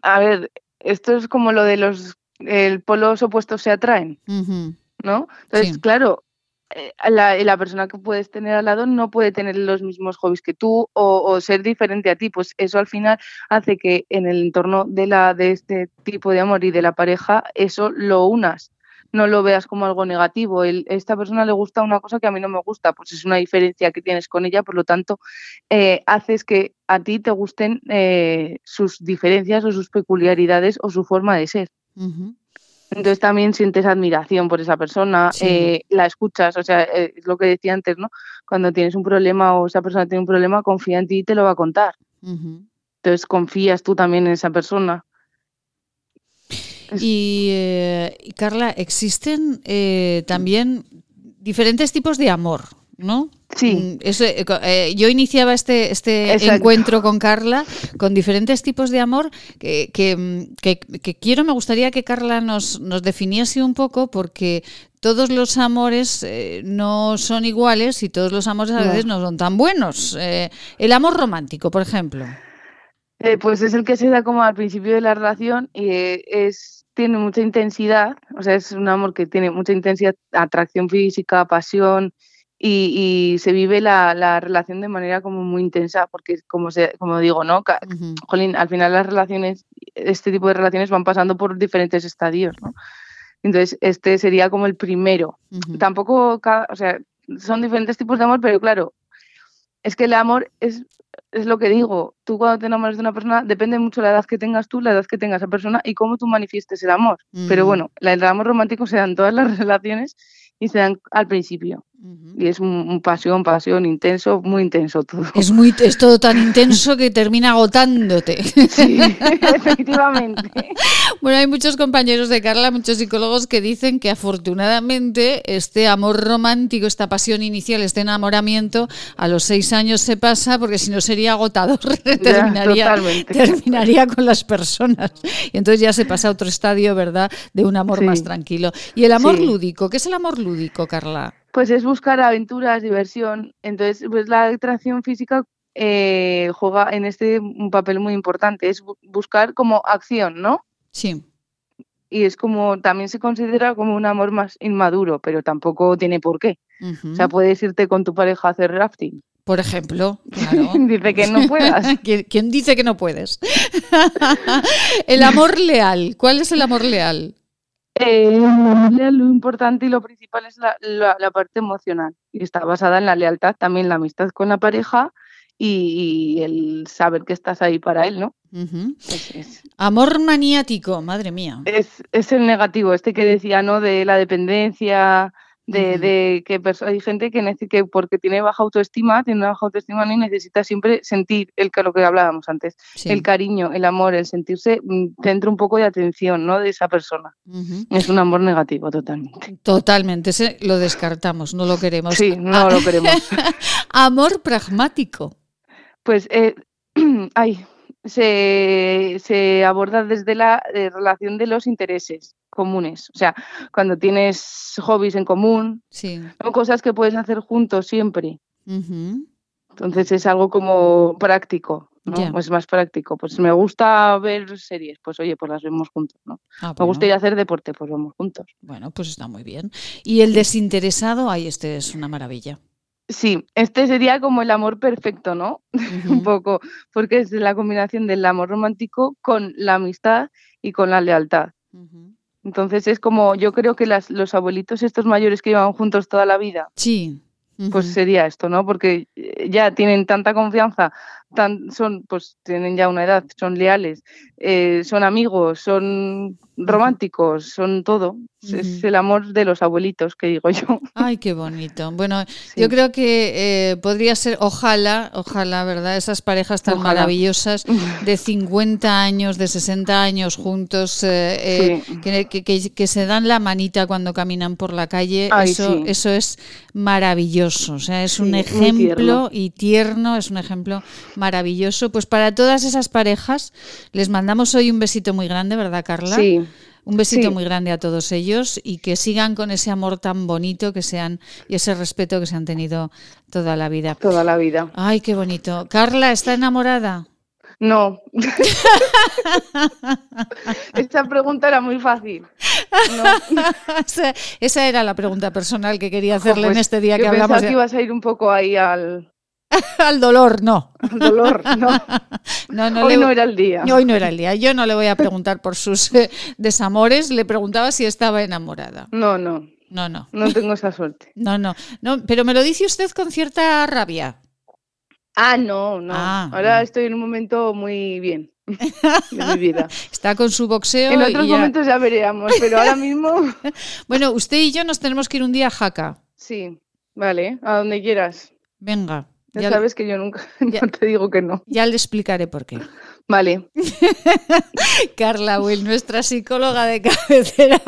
a ver, esto es como lo de los el polos opuestos se atraen, ¿no? Entonces, claro, eh, la, persona que puedes tener al lado no puede tener los mismos hobbies que tú o, ser diferente a ti, pues eso al final hace que en el entorno de, la, de este tipo de amor y de la pareja, eso lo unas no lo veas como algo negativo. El, esta persona le gusta una cosa que a mí no me gusta, pues es una diferencia que tienes con ella, por lo tanto, eh, haces que a ti te gusten eh, sus diferencias o sus peculiaridades o su forma de ser. Entonces también sientes admiración por esa persona, eh, la escuchas, o sea, eh, es lo que decía antes, ¿no? Cuando tienes un problema o esa persona tiene un problema, confía en ti y te lo va a contar. Entonces confías tú también en esa persona. Y, eh, Carla, existen eh, también diferentes tipos de amor, ¿no? Sí. Mm, eh, eh, yo iniciaba este, este encuentro con Carla con diferentes tipos de amor que, que, quiero, me gustaría que Carla nos, nos definiese un poco porque todos los amores eh, no son iguales y todos los amores a veces no son tan buenos. el amor romántico, por ejemplo. pues es el que se da como al principio de la relación y es tiene mucha intensidad, o sea, es un amor que tiene mucha intensidad, atracción física, pasión, y, se vive la, relación de manera como muy intensa, porque como, se, como digo, ¿no? Jolín, al final las relaciones, este tipo de relaciones van pasando por diferentes estadios, ¿no? Entonces, este sería como el primero. Tampoco, o sea, son diferentes tipos de amor, pero claro, es que el amor es, es lo que digo. Tú cuando te enamoras de una persona, depende mucho la edad que tengas tú, la edad que tenga esa persona y cómo tú manifiestes el amor. Pero bueno, el amor romántico se da en todas las relaciones y se dan al principio. Y es un, pasión, pasión, intenso, muy intenso todo. Es, muy, es todo tan intenso que termina agotándote. Sí, efectivamente. Bueno, hay muchos compañeros de Carla, muchos psicólogos que dicen que afortunadamente este amor romántico, esta pasión inicial, este enamoramiento, a los seis años se pasa porque si no sería agotador, terminaría, terminaría con las personas. Y entonces ya se pasa a otro estadio, ¿verdad?, de un amor más tranquilo. Y el amor lúdico, ¿qué es el amor lúdico, Carla? Pues es buscar aventuras, diversión. Entonces, pues la atracción física eh, juega en este un papel muy importante. Es buscar como acción, ¿no? Sí. Y es como, también se considera como un amor más inmaduro, pero tampoco tiene por qué. O sea, puedes irte con tu pareja a hacer rafting. Por ejemplo, claro. dice que no puedas. ¿Quién dice que no puedes? el amor leal. ¿Cuál es el amor leal? Eh, lo importante y lo principal es la, parte emocional y está basada en la lealtad, también la amistad con la pareja y, el saber que estás ahí para él, ¿no? Amor maniático, madre mía. Es, es el negativo, este que decía, ¿no? De la dependencia, de, que hay gente que, que porque tiene baja autoestima, tiene baja autoestima y necesita siempre sentir el lo que hablábamos antes, el cariño, el amor, el sentirse mm, dentro un poco de atención, ¿no? De esa persona. Es un amor negativo totalmente. Totalmente, lo descartamos, no lo queremos. Sí, no lo queremos. amor pragmático. Pues, eh, ay, se, se aborda desde la eh, relación de los intereses comunes. O sea, cuando tienes hobbies en común, sí. cosas que puedes hacer juntos siempre. Entonces es algo como práctico, ¿no? Es más práctico. Pues me gusta ver series, pues oye, pues las vemos juntos, ¿no? Ah, me gusta ir a hacer deporte, pues vamos juntos. Bueno, pues está muy bien. Y el desinteresado, ahí este es una maravilla. Sí, este sería como el amor perfecto, ¿no? Un poco, porque es la combinación del amor romántico con la amistad y con la lealtad. Entonces es como, yo creo que las, los abuelitos estos mayores que llevan juntos toda la vida. Sí. Pues sería esto, ¿no? Porque eh, ya tienen tanta confianza, tan, son, pues tienen ya una edad, son leales, eh, son amigos, son románticos, son todo. Es el amor de los abuelitos, que digo yo. Ay, qué bonito. Bueno, yo creo que eh, podría ser, ojalá, ojalá, ¿verdad? Esas parejas tan maravillosas de 50 años, de 60 años juntos, eh, eh, que, se dan la manita cuando caminan por la calle. eso, eso es maravilloso. O sea, es un ejemplo y tierno, es un ejemplo maravilloso. Pues para todas esas parejas, les mandamos hoy un besito muy grande, ¿verdad, Carla? Sí. Un besito muy grande a todos ellos y que sigan con ese amor tan bonito que sean y ese respeto que se han tenido toda la vida. Toda la vida. Ay, qué bonito. Carla, ¿está enamorada? No. Esta pregunta era muy fácil. esa, era la pregunta personal que quería hacerle en pues este día que hablamos. Pensaba que ibas a ir un poco ahí al, Al dolor, no. Al dolor, no. hoy no era el día. Hoy no era el día. Yo no le voy a preguntar por sus eh, desamores, le preguntaba si estaba enamorada. No, no. No, no. No tengo esa suerte. No, no. no pero me lo dice usted con cierta rabia. Ah, no, no. Ah, Ahora estoy en un momento muy bien de mi vida. Está con su boxeo. En otros momentos ya veríamos, pero ahora mismo. bueno, usted y yo nos tenemos que ir un día a Jaca. Sí, vale, a donde quieras. Venga. Ya, sabes que yo nunca te digo que no. Ya le explicaré por qué. Vale. Carla Will, nuestra psicóloga de cabecera.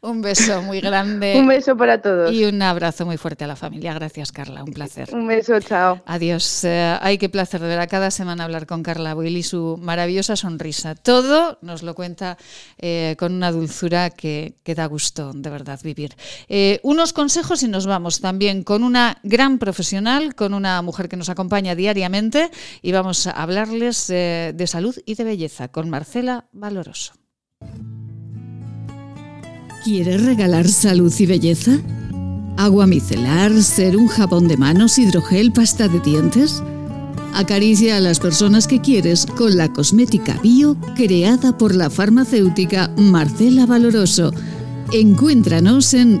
Un beso muy grande. Un beso para todos. Y un abrazo muy fuerte a la familia. Gracias, Carla. Un placer. Un beso, chao. Adiós. Eh, ay, qué placer de ver a cada semana hablar con Carla Will y su maravillosa sonrisa. Todo nos lo cuenta eh, con una dulzura que, da gusto, de verdad, vivir. Eh, unos consejos y nos vamos también con una gran profesional, con una mujer que nos acompaña diariamente y vamos a hablarles de salud y de belleza con Marcela Valoroso. ¿Quieres regalar salud y belleza? ¿Agua micelar, ser un jabón de manos, hidrogel, pasta de dientes? Acaricia a las personas que quieres con la cosmética bio creada por la farmacéutica Marcela Valoroso. Encuéntranos en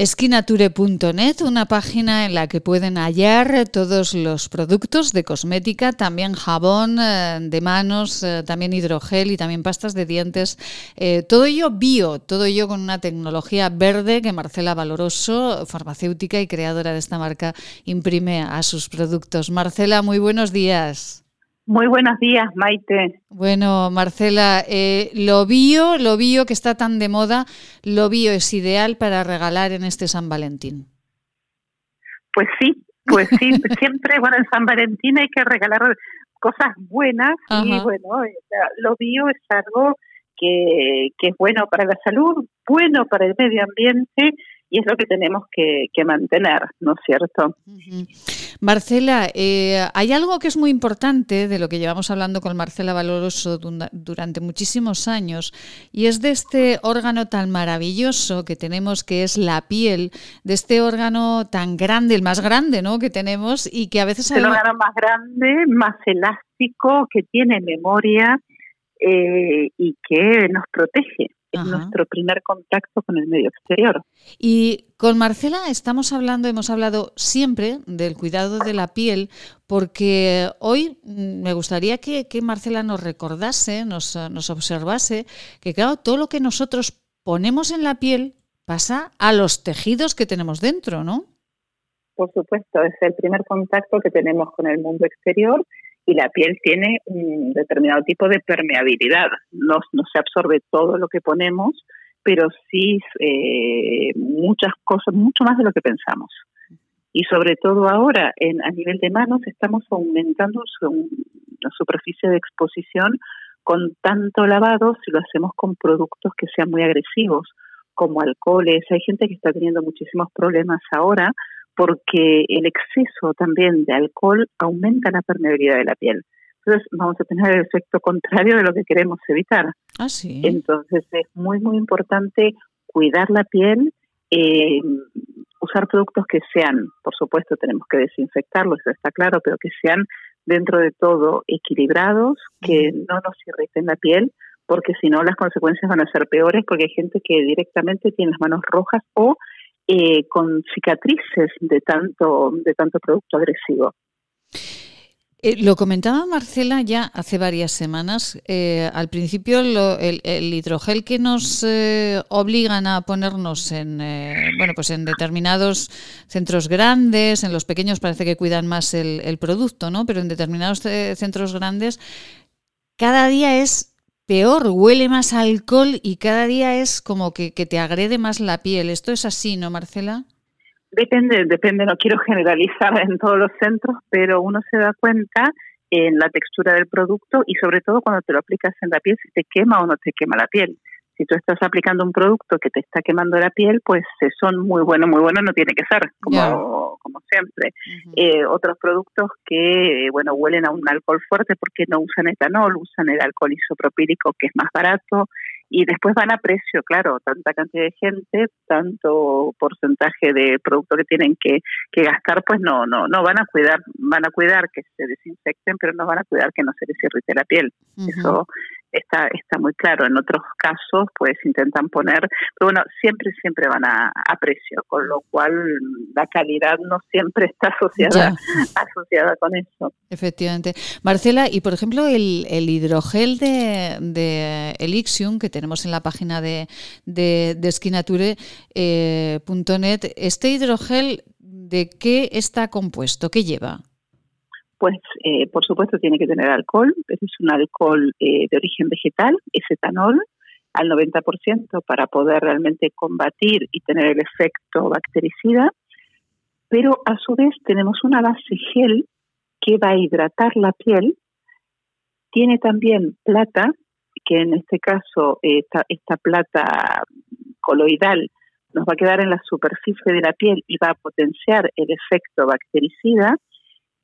Esquinature.net, una página en la que pueden hallar todos los productos de cosmética, también jabón eh, de manos, eh, también hidrogel y también pastas de dientes. Eh, todo ello bio, todo ello con una tecnología verde que Marcela Valoroso, farmacéutica y creadora de esta marca, imprime a sus productos. Marcela, muy buenos días. Muy buenos días, Maite. Bueno, Marcela, eh, lo bio, lo bio que está tan de moda, lo bio es ideal para regalar en este San Valentín. Pues sí, pues sí, siempre, bueno, en San Valentín hay que regalar cosas buenas y bueno, lo bio es algo que, que es bueno para la salud, bueno para el medio ambiente y es lo que tenemos que, mantener, ¿no es cierto? Marcela, eh, hay algo que es muy importante de lo que llevamos hablando con Marcela Valoroso durante muchísimos años y es de este órgano tan maravilloso que tenemos que es la piel, de este órgano tan grande, el más grande ¿no? que tenemos y que a veces... Es el órgano más grande, más elástico, que tiene memoria eh, y que nos protege es nuestro primer contacto con el medio exterior. Y con Marcela estamos hablando, hemos hablado siempre del cuidado de la piel, porque hoy me gustaría que, Marcela nos recordase, nos, nos observase, que claro, todo lo que nosotros ponemos en la piel pasa a los tejidos que tenemos dentro, ¿no? Por supuesto, es el primer contacto que tenemos con el mundo exterior y la piel tiene un determinado tipo de permeabilidad. No, se absorbe todo lo que ponemos, pero sí eh, muchas cosas, mucho más de lo que pensamos. Y sobre todo ahora, en, a nivel de manos, estamos aumentando la superficie de exposición con tanto lavado si lo hacemos con productos que sean muy agresivos, como alcoholes. Hay gente que está teniendo muchísimos problemas ahora porque el exceso también de alcohol aumenta la permeabilidad de la piel. Entonces vamos a tener el efecto contrario de lo que queremos evitar. Ah, sí. Entonces es muy, muy importante cuidar la piel, eh, usar productos que sean, por supuesto tenemos que desinfectarlos, eso está claro, pero que sean dentro de todo equilibrados, que no nos irriten la piel, porque si no las consecuencias van a ser peores, porque hay gente que directamente tiene las manos rojas o eh, con cicatrices de tanto, de tanto producto agresivo. Eh, lo comentaba Marcela ya hace varias semanas. Eh, al principio el, hidrogel que nos obligan a ponernos en bueno pues en determinados centros grandes, en los pequeños parece que cuidan más el, el producto, ¿no? Pero en determinados centros grandes cada día es peor, huele más alcohol y cada día es como que, te agrede más la piel. ¿Esto es así, no, Marcela? Depende, depende, no quiero generalizar en todos los centros, pero uno se da cuenta en la textura del producto y sobre todo cuando te lo aplicas en la piel, si te quema o no te quema la piel si tú estás aplicando un producto que te está quemando la piel, pues son muy buenos, muy buenos no tiene que ser, como, como siempre. Eh, otros productos que, bueno, huelen a un alcohol fuerte porque no usan etanol, usan el alcohol isopropílico que es más barato y después van a precio, claro, tanta cantidad de gente, tanto porcentaje de producto que tienen que, que gastar, pues no, no, no van a cuidar, van a cuidar que se desinfecten, pero no van a cuidar que no se les irrite la piel. Eso está, está muy claro. En otros casos, pues intentan poner, pero bueno, siempre, siempre van a, precio, con lo cual la calidad no siempre está asociada, asociada con eso. Efectivamente. Marcela, y por ejemplo, el, el hidrogel de, de, Elixium que tenemos en la página de, de, de skinature.net, eh, ¿este hidrogel de qué está compuesto? ¿Qué lleva? Pues eh, por supuesto tiene que tener alcohol, pero es un alcohol eh, de origen vegetal, es etanol al 90% para poder realmente combatir y tener el efecto bactericida, pero a su vez tenemos una base gel que va a hidratar la piel, tiene también plata, que en este caso esta, esta plata coloidal nos va a quedar en la superficie de la piel y va a potenciar el efecto bactericida,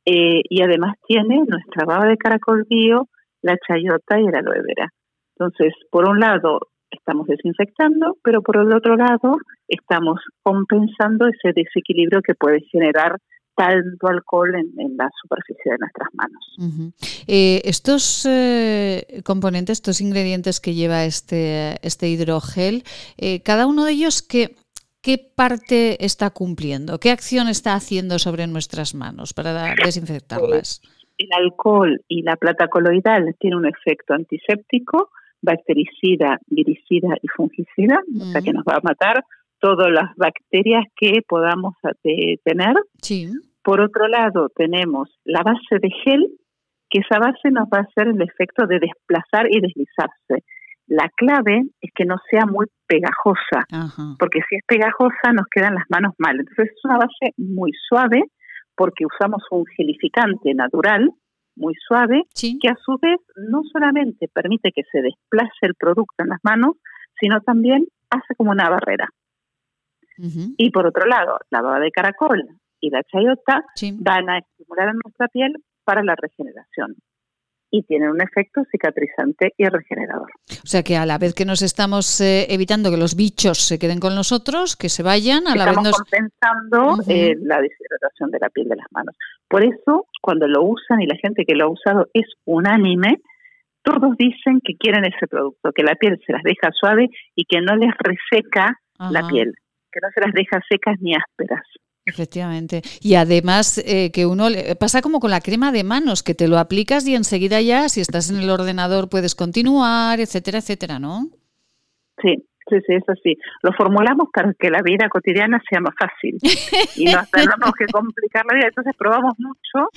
eh, y además tiene nuestra baba de caracol bio, la chayota y el aloe vera. Entonces, por un lado, estamos desinfectando, pero por el otro lado, estamos compensando ese desequilibrio que puede generar tanto alcohol en, la superficie de nuestras manos. Eh, estos eh, componentes, estos ingredientes que lleva este, este hidrogel, cada uno de ellos, que ¿qué parte está cumpliendo? ¿Qué acción está haciendo sobre nuestras manos para desinfectarlas? El alcohol y la plata coloidal tienen un efecto antiséptico, bactericida, viricida y fungicida, o sea que nos va a matar todas las bacterias que podamos tener. Sí. Por otro lado, tenemos la base de gel, que esa base nos va a hacer el efecto de desplazar y deslizarse. La clave es que no sea muy pegajosa, porque si es pegajosa nos quedan las manos mal. Entonces es una base muy suave porque usamos un gelificante natural muy suave que a su vez no solamente permite que se desplace el producto en las manos, sino también hace como una barrera. Y por otro lado, la baba de caracol y la chayota van a estimular en nuestra piel para la regeneración y tienen un efecto cicatrizante y regenerador. O sea que a la vez que nos estamos eh, evitando que los bichos se queden con nosotros, que se vayan, a la vez nos... compensando eh, la deshidratación de la piel de las manos. Por eso, cuando lo usan y la gente que lo ha usado es unánime, todos dicen que quieren ese producto, que la piel se las deja suave y que no les reseca la piel, que no se las deja secas ni ásperas. Efectivamente. Y además eh, que uno le, pasa como con la crema de manos, que te lo aplicas y enseguida ya, si estás en el ordenador, puedes continuar, etcétera, etcétera, ¿no? Sí, sí, sí, es así. Lo formulamos para que la vida cotidiana sea más fácil y no tenemos que complicar la vida. Entonces probamos mucho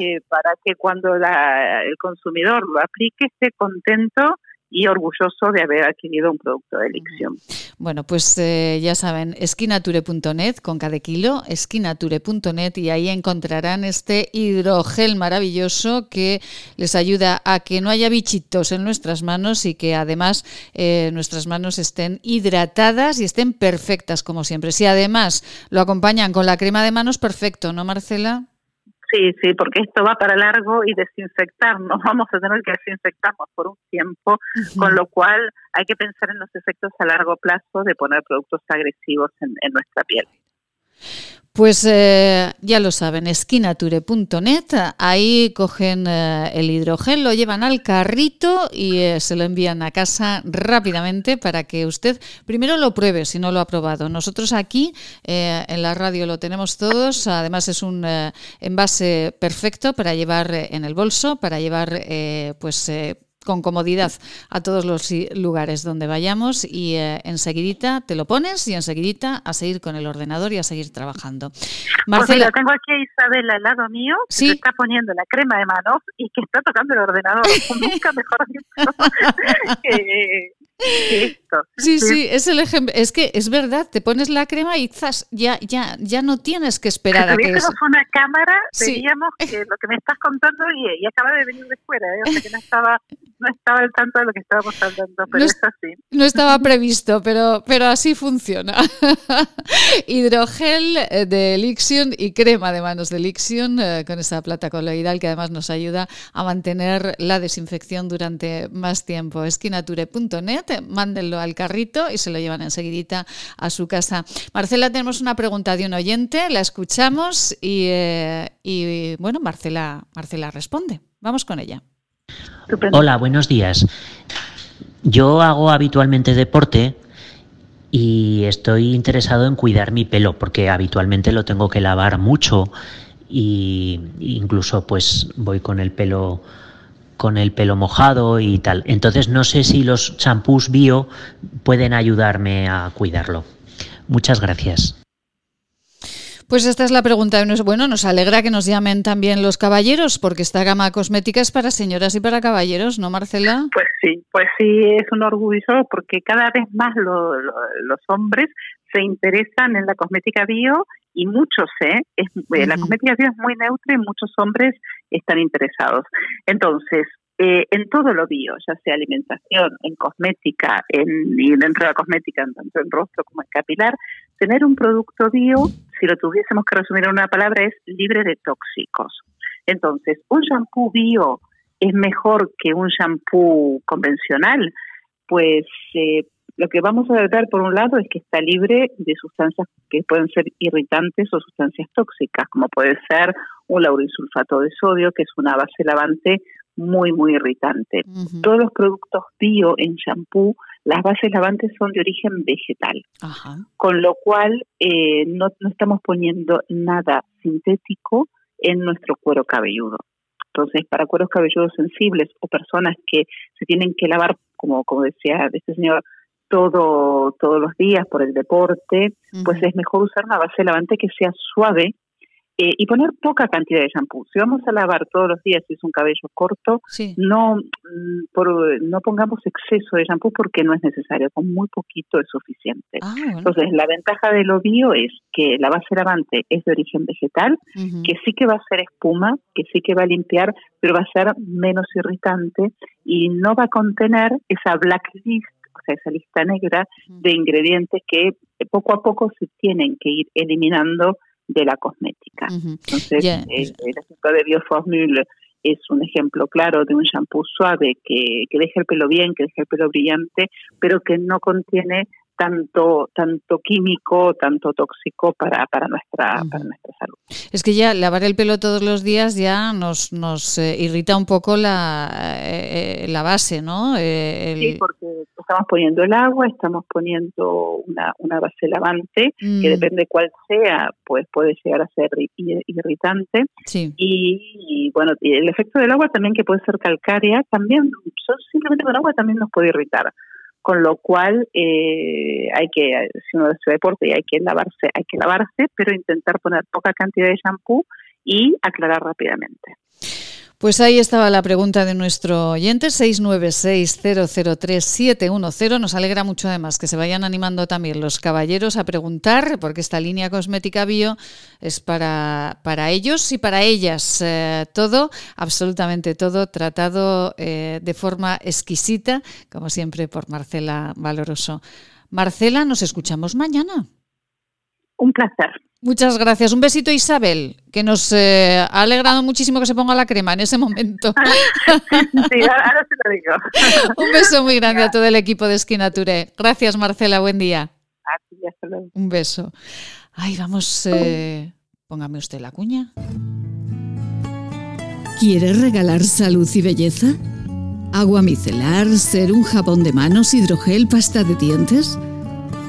eh, para que cuando el consumidor lo aplique esté contento y orgulloso de haber adquirido un producto de elección. Bueno, pues eh, ya saben, esquinature.net con cada kilo, esquinature.net y ahí encontrarán este hidrogel maravilloso que les ayuda a que no haya bichitos en nuestras manos y que además eh, nuestras manos estén hidratadas y estén perfectas como siempre. Si además lo acompañan con la crema de manos, perfecto, ¿no, Marcela? Sí, sí, porque esto va para largo y desinfectarnos, vamos a tener que desinfectarnos por un tiempo, con lo cual hay que pensar en los efectos a largo plazo de poner productos agresivos en, en nuestra piel. Pues eh, ya lo saben, esquinature.net, ahí cogen eh, el hidrogel, lo llevan al carrito y eh, se lo envían a casa rápidamente para que usted primero lo pruebe si no lo ha probado. Nosotros aquí en la radio lo tenemos todos, además es un envase perfecto para llevar en el bolso, para llevar pues con comodidad a todos los lugares donde vayamos y eh, enseguidita te lo pones y enseguidita a seguir con el ordenador y a seguir trabajando. Pues Marcela, tengo aquí a Isabel al lado mío que ¿Sí? está poniendo la crema de manos y que está tocando el ordenador. Nunca mejor dicho. Sí, sí, es el ejemplo. Es que es verdad, te pones la crema y ya, ya, ya no tienes que esperar a que. Si una cámara, veríamos que lo que me estás contando y, acaba de venir de fuera, ¿eh? o sea que no estaba, no estaba al tanto de lo que estábamos hablando, pero es así. No estaba previsto, pero, pero así funciona. Hidrogel eh, de Elixion y crema de manos de Elixion eh, con esa plata coloidal que además nos ayuda a mantener la desinfección durante más tiempo. Esquinature.net mándenlo al carrito y se lo llevan enseguidita a su casa. Marcela, tenemos una pregunta de un oyente, la escuchamos y, eh, y bueno, Marcela, Marcela responde. Vamos con ella. Hola, buenos días. Yo hago habitualmente deporte y estoy interesado en cuidar mi pelo porque habitualmente lo tengo que lavar mucho y incluso pues voy con el pelo con el pelo mojado y tal. Entonces no sé si los champús bio pueden ayudarme a cuidarlo. Muchas gracias. Pues esta es la pregunta. Bueno, nos alegra que nos llamen también los caballeros, porque esta gama cosmética es para señoras y para caballeros, ¿no, Marcela? Pues sí, pues sí, es un orgullo porque cada vez más los hombres se interesan en la cosmética bio y muchos, ¿eh? Es, eh, La cosmética bio es muy neutra y muchos hombres están interesados. Entonces, eh, en todo lo bio, ya sea alimentación, en cosmética, en, y dentro de la cosmética, tanto en rostro como en capilar, tener un producto bio, si lo tuviésemos que resumir en una palabra, es libre de tóxicos. Entonces, un shampoo bio es mejor que un shampoo convencional, pues eh, lo que vamos a ver por un lado es que está libre de sustancias que pueden ser irritantes o sustancias tóxicas, como puede ser un laurisulfato de sodio, que es una base lavante muy, muy irritante. Todos los productos bio en shampoo, las bases lavantes son de origen vegetal, con lo cual eh, no, no estamos poniendo nada sintético en nuestro cuero cabelludo. Entonces, para cueros cabelludos sensibles o personas que se tienen que lavar, como, como decía este señor, todo, todos los días por el deporte, pues es mejor usar una base lavante que sea suave eh, y poner poca cantidad de shampoo. Si vamos a lavar todos los días si es un cabello corto, no, mm, por, no pongamos exceso de shampoo porque no es necesario, con muy poquito es suficiente. Ah, Entonces, la ventaja de lo bio es que la base lavante es de origen vegetal, que sí que va a ser espuma, que sí que va a limpiar, pero va a ser menos irritante y no va a contener esa blacklist o sea, esa lista negra de ingredientes que poco a poco se tienen que ir eliminando de la cosmética. Entonces, eh, el ejemplo de Bioformule es un ejemplo claro de un shampoo suave que, que deja el pelo bien, que deja el pelo brillante, pero que no contiene tanto tanto químico, tanto tóxico para, para, nuestra, para nuestra salud. Es que ya lavar el pelo todos los días ya nos, nos eh, irrita un poco la, eh, la base, ¿no? Sí, porque estamos poniendo el agua, estamos poniendo una, una base lavante, que mm. depende cuál sea, pues puede llegar a ser irritante. Y, bueno, el efecto del agua también que puede ser calcárea, también simplemente con agua también nos puede irritar con lo cual eh, hay que, si uno hace deporte, hay que lavarse, hay que lavarse, pero intentar poner poca cantidad de shampoo y aclarar rápidamente. Pues ahí estaba la pregunta de nuestro oyente, 696-003-710. Nos alegra mucho además que se vayan animando también los caballeros a preguntar, porque esta línea cosmética bio es para, para ellos y para ellas. Eh, todo, absolutamente todo, tratado eh, de forma exquisita, como siempre, por Marcela Valoroso. Marcela, nos escuchamos mañana. Un placer. Muchas gracias. Un besito Isabel, que nos eh, ha alegrado muchísimo que se ponga la crema en ese momento. sí, ahora se lo digo. Un beso muy grande a todo el equipo de Esquinature. Gracias Marcela, buen día. Un beso. Ay, vamos, eh, póngame usted la cuña. ¿Quieres regalar salud y belleza? ¿Agua micelar, ser un jabón de manos, hidrogel, pasta de dientes?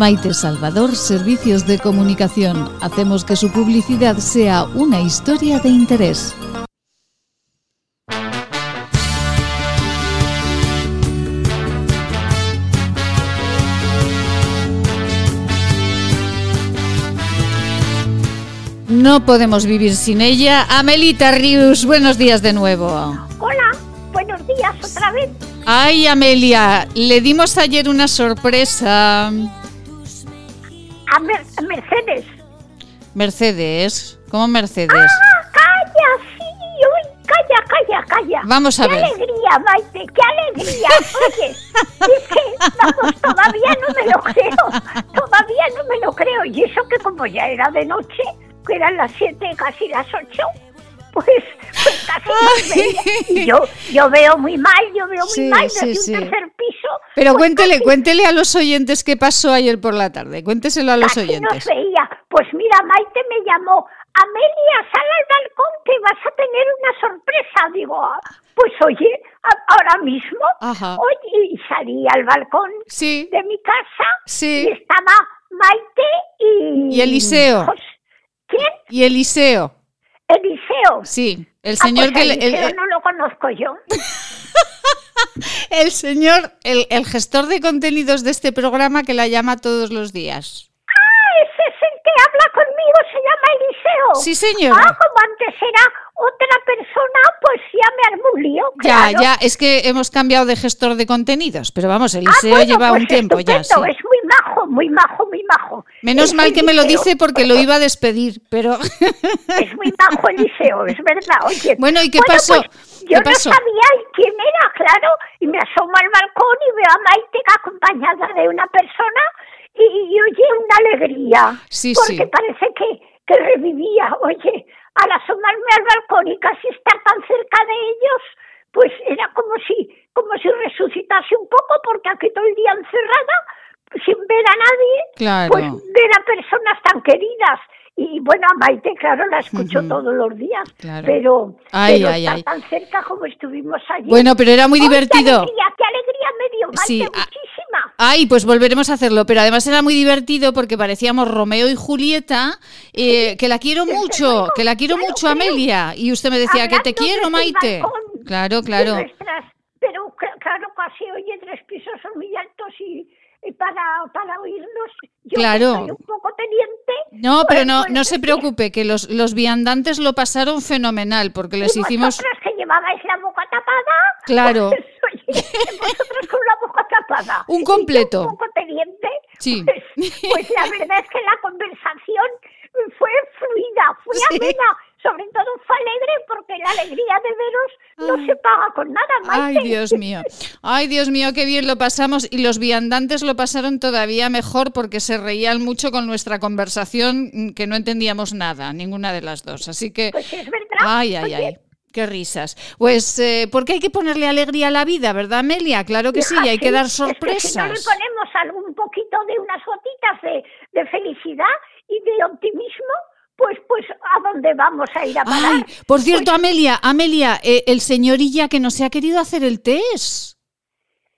Maite Salvador, Servicios de Comunicación. Hacemos que su publicidad sea una historia de interés. No podemos vivir sin ella. Amelita Rius, buenos días de nuevo. Hola, buenos días otra vez. Ay, Amelia, le dimos ayer una sorpresa a Mercedes. Mercedes, ¿cómo Mercedes? ¡Ah, calla! Sí, uy, calla, calla, calla. Vamos a Qué ver. alegría alegría, Maite! ¡Qué alegría! Oye, es que, vamos, todavía no me lo creo. Todavía no me lo creo. Y eso que como ya era de noche, que eran las siete, casi las ocho, pues, pues casi yo, yo veo muy mal, yo veo muy mal desde un tercer piso. Pero pues cuéntele, cuéntele a los oyentes qué pasó ayer por la tarde. Cuénteselo a los oyentes. No veía. Pues mira, Maite me llamó. Amelia, sal al balcón que vas a tener una sorpresa. Digo, ah, pues oye, ahora mismo. Oye, y salí al balcón de mi casa. Sí. Y estaba Maite y. Y Eliseo. ¿Quién? Y Eliseo. Eliseo. Sí, el ah, señor pues que... Eliseo no lo conozco yo. el señor, el, el, gestor de contenidos de este programa que la llama todos los días. Ah, ese es el que habla conmigo, se llama Sí, señor. Ah, como antes era otra persona, pues ya me armó un lío. Ya, ya, es que hemos cambiado de gestor de contenidos, pero vamos, Eliseo ah, lleva pues un tiempo ya. Sí. Es muy majo, muy majo, muy majo. Menos mal que me lo dice porque lo iba a despedir, pero... Es muy majo Eliseo, es verdad. Oye, bueno, ¿y qué pasó? Pues, yo no sabía quién era, claro, y me asomo al balcón y veo a Maite acompañada de una persona y, oye, una alegría. Sí, porque parece que, que revivía, oye al asomarme al balcón y casi estar tan cerca de ellos, pues era como si, como si resucitase un poco, porque aquí todo el día encerrada, sin ver a nadie, pues ver a personas tan queridas. Y bueno, a Maite, claro, la escucho todos los días, pero, ay, ay, tan cerca como estuvimos allí. Bueno, pero era muy divertido. Qué alegría, qué alegría me dio, Maite, sí, Ay, pues volveremos a hacerlo, pero además era muy divertido porque parecíamos Romeo y Julieta, eh, que la quiero mucho, que la quiero mucho, Amelia. Y usted me decía que te quiero, Maite. Claro, claro. pero claro, casi oye tres pisos son muy altos y para, para oírnos. Yo claro. Soy un poco teniente. No, pero no, no se preocupe, que los, los viandantes lo pasaron fenomenal, porque les ¿Y hicimos... que llevabais la boca tapada? Claro. Pues, vosotros con la boca tapada. Un completo. un poco teniente. Sí. Pues, pues, la verdad es que la conversación fue fluida, fue amena sobre todo fue alegre porque la alegría de veros no se paga con nada, Ay, Dios mío. Ay, Dios mío, qué bien lo pasamos. Y los viandantes lo pasaron todavía mejor porque se reían mucho con nuestra conversación que no entendíamos nada, ninguna de las dos. Así que... Pues es verdad. Ay, ay, ay. Qué risas. Pues eh, porque hay que ponerle alegría a la vida, ¿verdad, Amelia? Claro que sí, y hay que dar sorpresas. si no le ponemos algún poquito de unas gotitas de, de felicidad y de optimismo, pues, pues, ¿a dónde vamos a ir a parar? por cierto, pues Amelia, Amelia, eh, el señorilla que no se ha querido hacer el test.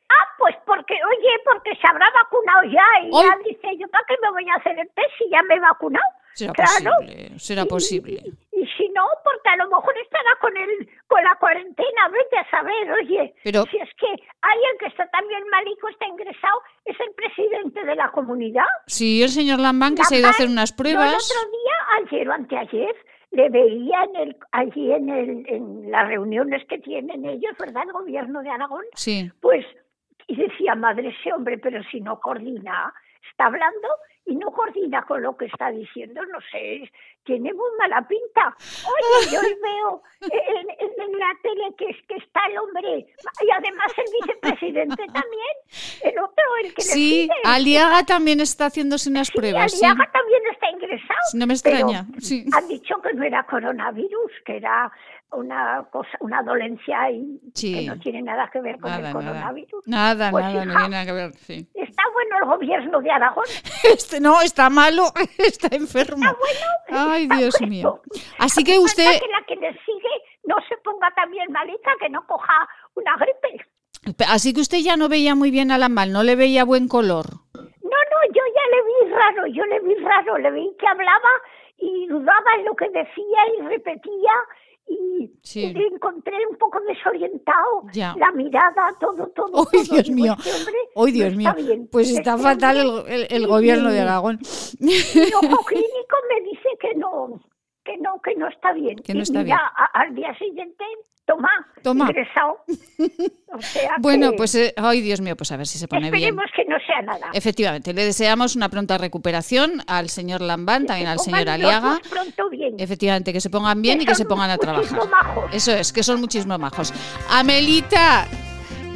Ah, pues porque, oye, porque se habrá vacunado ya y ya dice, yo para qué me voy a hacer el test si ya me he vacunado. Será posible, será posible. Y, si no, porque a lo mejor estará con el, con la cuarentena, vete a saber, oye. Pero, si es que alguien que está también malico, está ingresado, es el presidente de la comunidad. Sí, el señor Lambán, que se ha ido a hacer unas pruebas. el otro día, ayer o anteayer, le veía en el, allí en, el, en las reuniones que tienen ellos, ¿verdad? El gobierno de Aragón. Sí. Pues, y decía, madre, ese hombre, pero si no coordina, está hablando y no coordina con lo que está diciendo, no sé, tiene muy mala pinta. Oye, yo veo en, la tele que, es, que está el hombre y además el vicepresidente también, el otro, el que sí, le Aliaga también está haciéndose unas pruebas. Aliaga también está ingresado. No me extraña. sí. Han dicho que no era coronavirus, que era una cosa, una dolencia y que no tiene nada que ver con el coronavirus. Nada, pues nada, no tiene nada que ver. Sí. Está bueno el gobierno de Aragón. Este no, está malo, está enfermo. Está bueno. Ay, Dios mío. Así que usted. Que la que le sigue no se ponga también malita, que no coja una gripe. Así que usted ya no veía muy bien a la mal, no le veía buen color. No, no, yo ya le vi raro, yo le vi raro, le vi que hablaba y dudaba en lo que decía y repetía y, encontré un poco desorientado la mirada, todo, todo. ¡Ay, Dios mío! ¡Ay, Dios mío! pues está fatal el, el, gobierno de Aragón. Mi ojo clínico me dice que no, que no, que no está bien. Que no está bien. al día siguiente, toma, toma. ingresado. bueno, pues, eh, ay Dios mío, pues a ver si se pone bien. Esperemos que no sea nada. Efectivamente, le deseamos una pronta recuperación al señor Lambán, también al señor Aliaga. Pronto bien. Efectivamente, que se pongan bien y que se pongan a trabajar. Eso es, que son muchísimos majos. Amelita,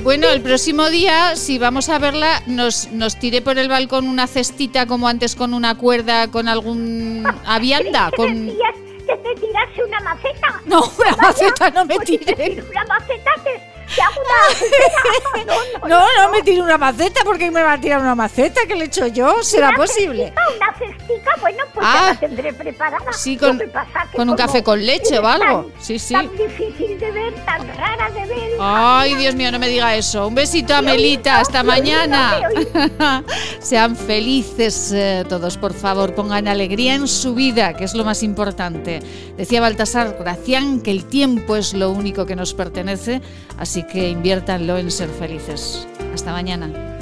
bueno, el próximo día, si vamos a verla, nos, nos tire por el balcón una cestita como antes con una cuerda, con algún avianda. con... que te tirase una maceta? No, una maceta no me tire. Una maceta que no, no, no, me tire una maceta porque me va a tirar una maceta que le he hecho yo. ¿Será posible? una cestica, bueno, pues ya la ah. tendré preparada. Sí, con, con un café con leche o algo. sí, sí. Tan difícil de ver, tan rara de ver. Ay, Dios mío, no me diga eso. Un besito a Melita, hasta mañana. Sean felices eh, todos, por favor. Pongan alegría en su vida, que es lo más importante. Decía Baltasar Gracián que el tiempo es lo único que nos pertenece, así que inviértanlo en ser felices. Hasta mañana.